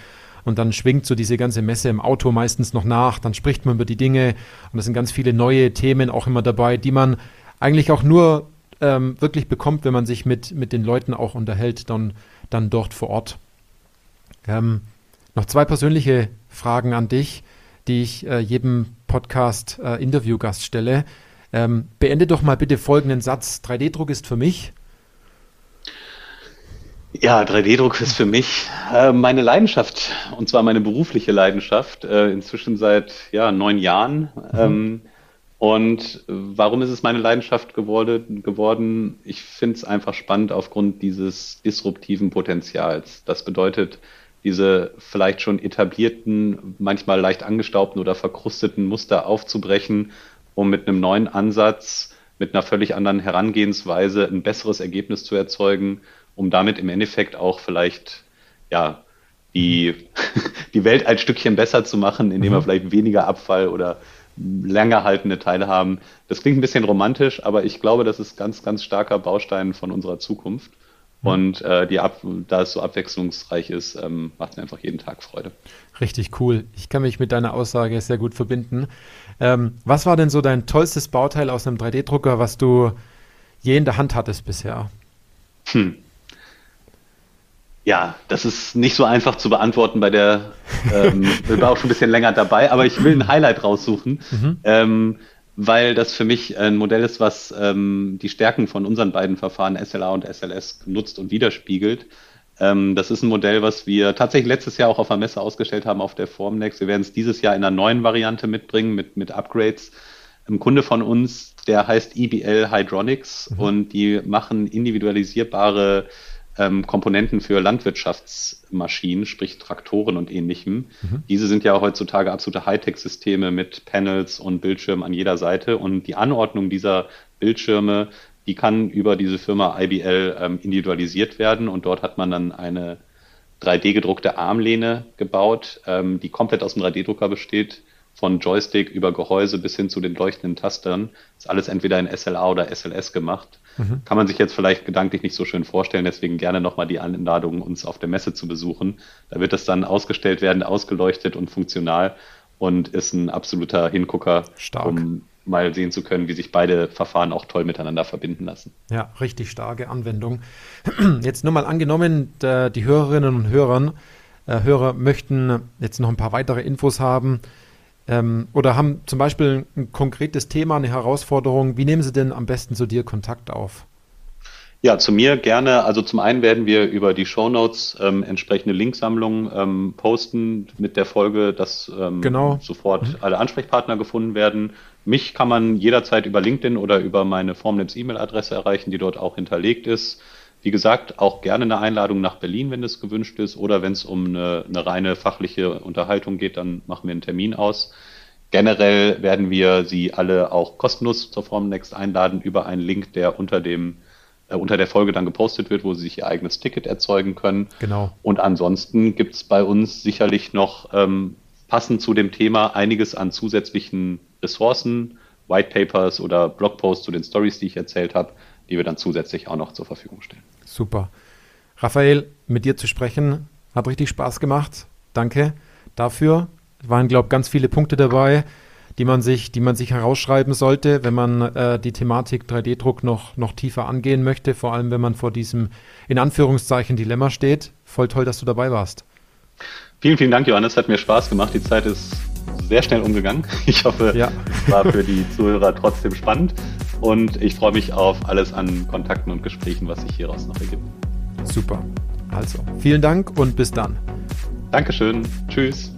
und dann schwingt so diese ganze Messe im Auto meistens noch nach, dann spricht man über die Dinge und es sind ganz viele neue Themen auch immer dabei, die man eigentlich auch nur ähm, wirklich bekommt, wenn man sich mit, mit den Leuten auch unterhält, dann, dann dort vor Ort. Ähm, noch zwei persönliche Fragen an dich, die ich äh, jedem Podcast-Interviewgast äh, stelle. Ähm, beende doch mal bitte folgenden Satz. 3D-Druck ist für mich. Ja, 3D-Druck ist für mich äh, meine Leidenschaft und zwar meine berufliche Leidenschaft. Äh, inzwischen seit ja, neun Jahren. Mhm. Und warum ist es meine Leidenschaft geworden? Ich finde es einfach spannend aufgrund dieses disruptiven Potenzials. Das bedeutet, diese vielleicht schon etablierten, manchmal leicht angestaubten oder verkrusteten Muster aufzubrechen, um mit einem neuen Ansatz, mit einer völlig anderen Herangehensweise ein besseres Ergebnis zu erzeugen, um damit im Endeffekt auch vielleicht ja die, die Welt ein Stückchen besser zu machen, indem wir mhm. vielleicht weniger Abfall oder länger haltende Teile haben. Das klingt ein bisschen romantisch, aber ich glaube, das ist ganz, ganz starker Baustein von unserer Zukunft. Mhm. Und äh, die Ab da es so abwechslungsreich ist, ähm, macht es mir einfach jeden Tag Freude. Richtig cool. Ich kann mich mit deiner Aussage sehr gut verbinden. Ähm, was war denn so dein tollstes Bauteil aus einem 3D-Drucker, was du je in der Hand hattest bisher? Hm. Ja, das ist nicht so einfach zu beantworten bei der, ähm, ich war auch schon ein bisschen länger dabei, aber ich will ein Highlight raussuchen. Mhm. Ähm, weil das für mich ein Modell ist, was ähm, die Stärken von unseren beiden Verfahren SLA und SLS nutzt und widerspiegelt. Ähm, das ist ein Modell, was wir tatsächlich letztes Jahr auch auf der Messe ausgestellt haben, auf der Formnext. Wir werden es dieses Jahr in einer neuen Variante mitbringen, mit, mit Upgrades. Ein Kunde von uns, der heißt EBL Hydronics mhm. und die machen individualisierbare ähm, Komponenten für Landwirtschaftsmaschinen, sprich Traktoren und ähnlichem. Mhm. Diese sind ja heutzutage absolute Hightech-Systeme mit Panels und Bildschirmen an jeder Seite. Und die Anordnung dieser Bildschirme, die kann über diese Firma IBL ähm, individualisiert werden. Und dort hat man dann eine 3D-gedruckte Armlehne gebaut, ähm, die komplett aus dem 3D-Drucker besteht von Joystick über Gehäuse bis hin zu den leuchtenden Tastern. Ist alles entweder in SLA oder SLS gemacht. Mhm. Kann man sich jetzt vielleicht gedanklich nicht so schön vorstellen, deswegen gerne nochmal die Einladung, uns auf der Messe zu besuchen. Da wird das dann ausgestellt werden, ausgeleuchtet und funktional und ist ein absoluter Hingucker, Stark. um mal sehen zu können, wie sich beide Verfahren auch toll miteinander verbinden lassen. Ja, richtig starke Anwendung. Jetzt nur mal angenommen, die Hörerinnen und Hörer, äh, Hörer möchten jetzt noch ein paar weitere Infos haben ähm, oder haben zum Beispiel ein konkretes Thema, eine Herausforderung. Wie nehmen Sie denn am besten zu dir Kontakt auf? Ja, zu mir gerne. Also zum einen werden wir über die Show Notes ähm, entsprechende Linksammlungen ähm, posten mit der Folge, dass ähm, genau. sofort mhm. alle Ansprechpartner gefunden werden. Mich kann man jederzeit über LinkedIn oder über meine Formlabs E-Mail-Adresse erreichen, die dort auch hinterlegt ist. Wie gesagt, auch gerne eine Einladung nach Berlin, wenn es gewünscht ist, oder wenn es um eine, eine reine fachliche Unterhaltung geht, dann machen wir einen Termin aus. Generell werden wir Sie alle auch kostenlos zur Formnext einladen über einen Link, der unter dem äh, unter der Folge dann gepostet wird, wo Sie sich Ihr eigenes Ticket erzeugen können. Genau. Und ansonsten gibt es bei uns sicherlich noch ähm, passend zu dem Thema einiges an zusätzlichen Ressourcen, White Papers oder Blogposts zu den Stories, die ich erzählt habe, die wir dann zusätzlich auch noch zur Verfügung stellen. Super. Raphael, mit dir zu sprechen, hat richtig Spaß gemacht. Danke dafür. Es waren, glaube ich, ganz viele Punkte dabei, die man sich, die man sich herausschreiben sollte, wenn man äh, die Thematik 3D-Druck noch, noch tiefer angehen möchte, vor allem wenn man vor diesem in Anführungszeichen Dilemma steht. Voll toll, dass du dabei warst. Vielen, vielen Dank, Johannes. Hat mir Spaß gemacht. Die Zeit ist sehr schnell umgegangen. Ich hoffe, ja. es war für die Zuhörer trotzdem spannend. Und ich freue mich auf alles an Kontakten und Gesprächen, was sich hieraus noch ergibt. Super. Also, vielen Dank und bis dann. Dankeschön. Tschüss.